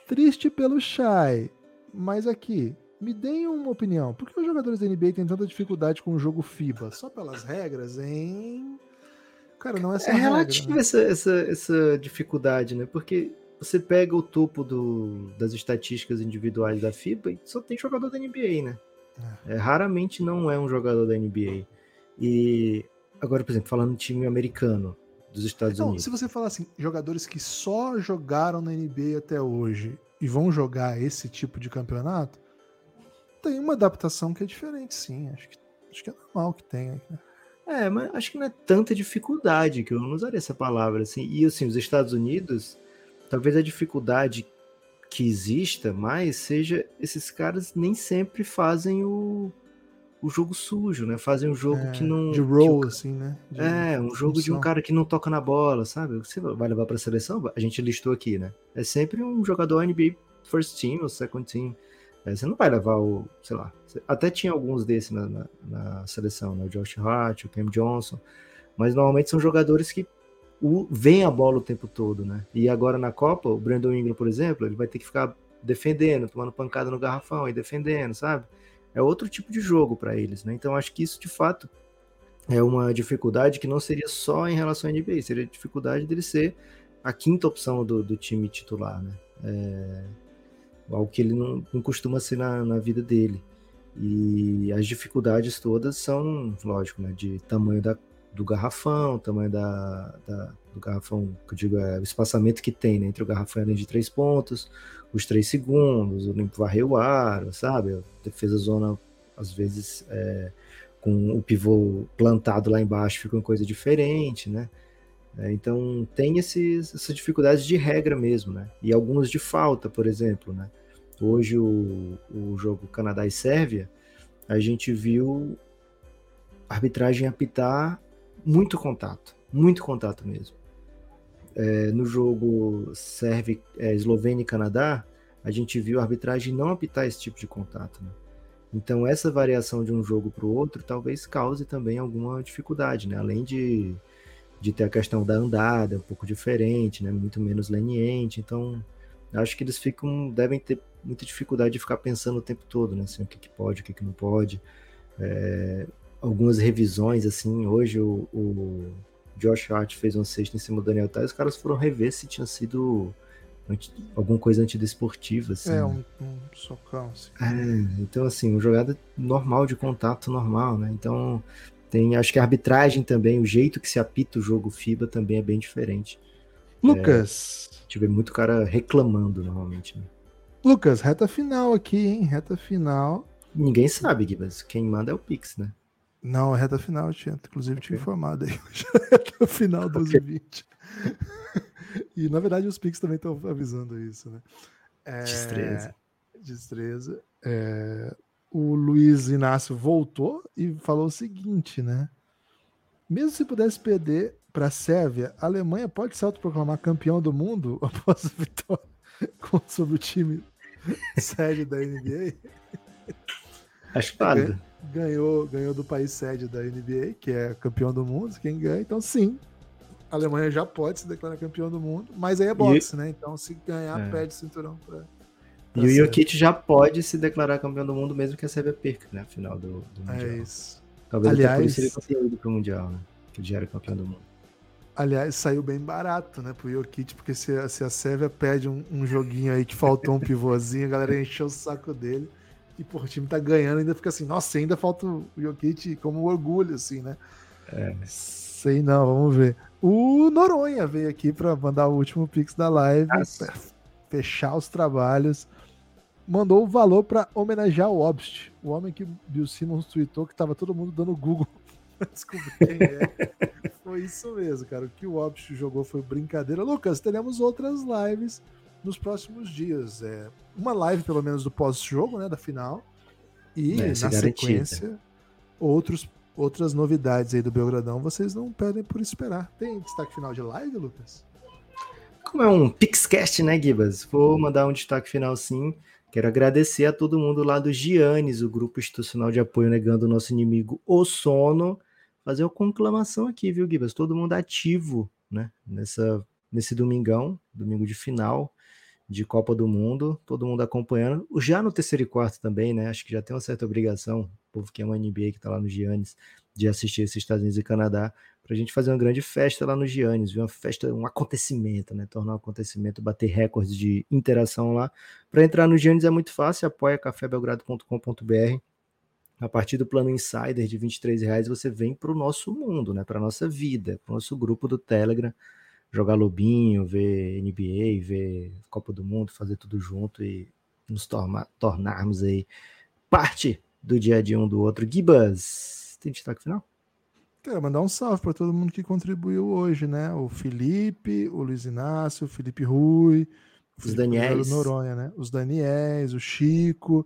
Triste pelo Shai. Mas aqui, me deem uma opinião. Por que os jogadores da NBA têm tanta dificuldade com o jogo FIBA? Só pelas regras, hein? Cara, não é essa É relativa né? essa, essa, essa dificuldade, né? Porque você pega o topo do, das estatísticas individuais da FIBA e só tem jogador da NBA, né? É. É, raramente não é um jogador da NBA. E agora, por exemplo, falando do time americano dos Estados então, Unidos. Se você falar assim, jogadores que só jogaram na NBA até hoje e vão jogar esse tipo de campeonato, tem uma adaptação que é diferente, sim. Acho que, acho que é normal que tenha. Né? É, mas acho que não é tanta dificuldade, que eu não usaria essa palavra assim. E assim, os Estados Unidos talvez a dificuldade que exista mais seja esses caras nem sempre fazem o, o jogo sujo, né? Fazem um jogo é, que não. De roll, assim, né? De é, um jogo função. de um cara que não toca na bola, sabe? Você vai levar para a seleção? A gente listou aqui, né? É sempre um jogador NBA first team ou second team. É, você não vai levar o, sei lá, até tinha alguns desses na, na, na seleção, né? O Josh Hart, o Cam Johnson, mas normalmente são jogadores que o, vem a bola o tempo todo, né? E agora na Copa, o Brandon Ingram, por exemplo, ele vai ter que ficar defendendo, tomando pancada no garrafão e defendendo, sabe? É outro tipo de jogo para eles, né? Então acho que isso de fato é uma dificuldade que não seria só em relação à NBA, seria a dificuldade dele ser a quinta opção do, do time titular, né? É, algo que ele não, não costuma ser na, na vida dele. E as dificuldades todas são, lógico, né, de tamanho da, do garrafão, tamanho da, da, do garrafão, que eu digo, é o espaçamento que tem né, entre o garrafão e a linha de três pontos, os três segundos, o limpo varrer o ar, sabe? A defesa zona, às vezes, é, com o pivô plantado lá embaixo fica uma coisa diferente, né? É, então tem esses, essas dificuldades de regra mesmo, né? E algumas de falta, por exemplo, né? Hoje o, o jogo Canadá e Sérvia, a gente viu a arbitragem apitar muito contato, muito contato mesmo. É, no jogo Sérvia, é, Eslovênia e Canadá, a gente viu a arbitragem não apitar esse tipo de contato. Né? Então essa variação de um jogo para o outro talvez cause também alguma dificuldade, né? Além de, de ter a questão da andada um pouco diferente, né? Muito menos leniente. Então acho que eles ficam devem ter muita dificuldade de ficar pensando o tempo todo, né? Assim, o que, que pode, o que, que não pode. É, algumas revisões, assim, hoje o, o Josh Hart fez um sexto em cima do Daniel Tais, os caras foram rever se tinha sido anti, alguma coisa antidesportiva, assim. É, um, um socão, assim. É, então, assim, uma jogada normal de contato normal, né? Então, tem, acho que a arbitragem também, o jeito que se apita o jogo FIBA também é bem diferente. Lucas. É, tive muito cara reclamando normalmente, né? Lucas, reta final aqui, hein? Reta final. Ninguém sabe, Gibas. Quem manda é o Pix, né? Não, reta final, tinha, inclusive okay. tinha informado aí. reta final 2020. Okay. e na verdade os Pix também estão avisando isso, né? É, destreza. Destreza. É, o Luiz Inácio voltou e falou o seguinte, né? Mesmo se pudesse perder para a Sérvia, a Alemanha pode se autoproclamar campeão do mundo após a vitória sobre o time sede da NBA. Acho válido. Ganhou, ganhou do país sede da NBA, que é campeão do mundo, quem ganha. Então, sim, a Alemanha já pode se declarar campeão do mundo, mas aí é boxe, e... né? Então, se ganhar, é. perde o cinturão para. E o Jokic já pode se declarar campeão do mundo, mesmo que a Sérvia perca, né? Final do, do é Mundial. É isso. Talvez Aliás, até por isso ele o Mundial, né? Que já era campeão do mundo. Aliás, saiu bem barato, né, pro Jokic, porque se, se a Sérvia pede um, um, joguinho aí que faltou um pivôzinho, a galera encheu o saco dele. E, pô, o time tá ganhando, ainda fica assim, nossa, ainda falta o Jokic como orgulho, assim, né? É. Sei não, vamos ver. O Noronha veio aqui para mandar o último pix da live, fechar os trabalhos. Mandou o valor para homenagear o Obst, o homem que Bill Simmons tweetou que tava todo mundo dando Google pra descobrir quem é. Foi isso mesmo, cara. O que o Obst jogou foi brincadeira. Lucas, teremos outras lives nos próximos dias. É, uma live, pelo menos, do pós-jogo, né? Da final. E é, na sequência, outros, outras novidades aí do Belgradão. Vocês não perdem por esperar. Tem destaque final de live, Lucas? Como é um Pixcast, né, Gibas? Vou mandar um destaque final sim. Quero agradecer a todo mundo lá do Giannis, o grupo institucional de apoio negando o nosso inimigo, o sono fazer uma conclamação aqui, viu, Gibas? Todo mundo ativo, né? Nessa, nesse domingão, domingo de final de Copa do Mundo, todo mundo acompanhando. Já no terceiro e quarto também, né? Acho que já tem uma certa obrigação, o povo que é uma NBA que tá lá no Giannis, de assistir esses Estados Unidos e Canadá, para a gente fazer uma grande festa lá no Giannis? Uma festa, um acontecimento, né? Tornar um acontecimento, bater recordes de interação lá. Para entrar no Giannis é muito fácil, apoia cafébelgrado.com.br a partir do plano Insider de 23 reais, você vem para o nosso mundo, né? para a nossa vida, para o nosso grupo do Telegram, jogar lobinho, ver NBA, ver Copa do Mundo, fazer tudo junto e nos torna, tornarmos aí parte do dia a dia um do outro. Gibas, tem destaque final? Quero mandar um salve para todo mundo que contribuiu hoje, né? O Felipe, o Luiz Inácio, o Felipe Rui, o os Daniels, Noronha, né? Os Daniels, o Chico,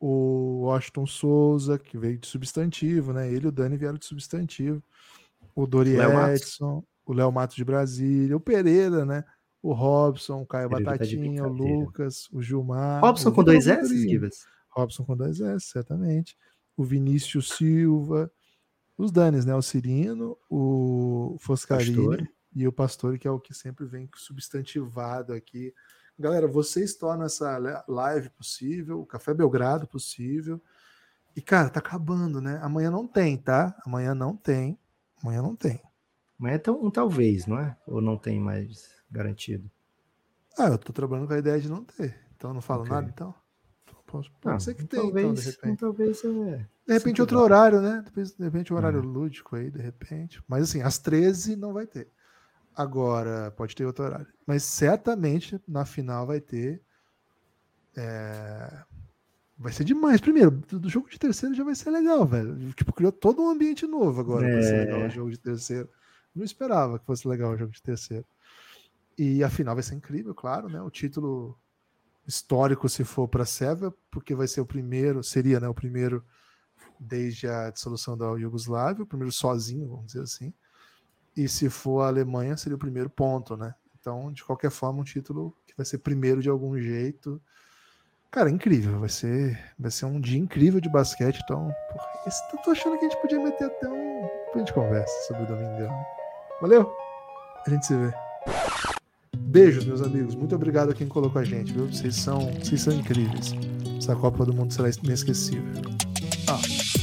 o Washington Souza, que veio de substantivo, né? Ele e o Dani vieram de substantivo. O Dori Edson. O Léo Matos de Brasília, o Pereira, né? O Robson, o Caio Pereira tá Batatinha, tá o Lucas, o Gilmar. Robson o com dois S, Robson com dois S, certamente. O Vinícius Silva, os Danes, né? O Cirino, o Foscarini e o Pastor, que é o que sempre vem substantivado aqui Galera, vocês tornam essa live possível, o Café Belgrado possível. E, cara, tá acabando, né? Amanhã não tem, tá? Amanhã não tem. Amanhã não tem. Amanhã é um talvez, não é? Ou não tem mais garantido? Ah, eu tô trabalhando com a ideia de não ter. Então não falo okay. nada, então. Pode, pode ah, ser que tenha, então, de repente. Talvez é. De repente outro horário, né? De repente um horário uhum. lúdico aí, de repente. Mas assim, às 13 não vai ter. Agora, pode ter outro horário. Mas certamente na final vai ter. É... vai ser demais. Primeiro, do jogo de terceiro já vai ser legal, velho. Tipo, criou todo um ambiente novo agora é. pra ser legal o jogo de terceiro. Não esperava que fosse legal o jogo de terceiro. E a final vai ser incrível, claro, né? O título histórico se for para Sérvia, porque vai ser o primeiro, seria, né, o primeiro desde a dissolução da Iugoslávia, o primeiro sozinho, vamos dizer assim. E se for a Alemanha, seria o primeiro ponto, né? Então, de qualquer forma, um título que vai ser primeiro de algum jeito. Cara, incrível. Vai ser, vai ser um dia incrível de basquete. Então, porra, eu tô achando que a gente podia meter até um. A gente conversa sobre o Domingão. Valeu! A gente se vê. Beijos, meus amigos. Muito obrigado a quem colocou a gente, viu? Vocês são, vocês são incríveis. Essa Copa do Mundo será inesquecível. Ah.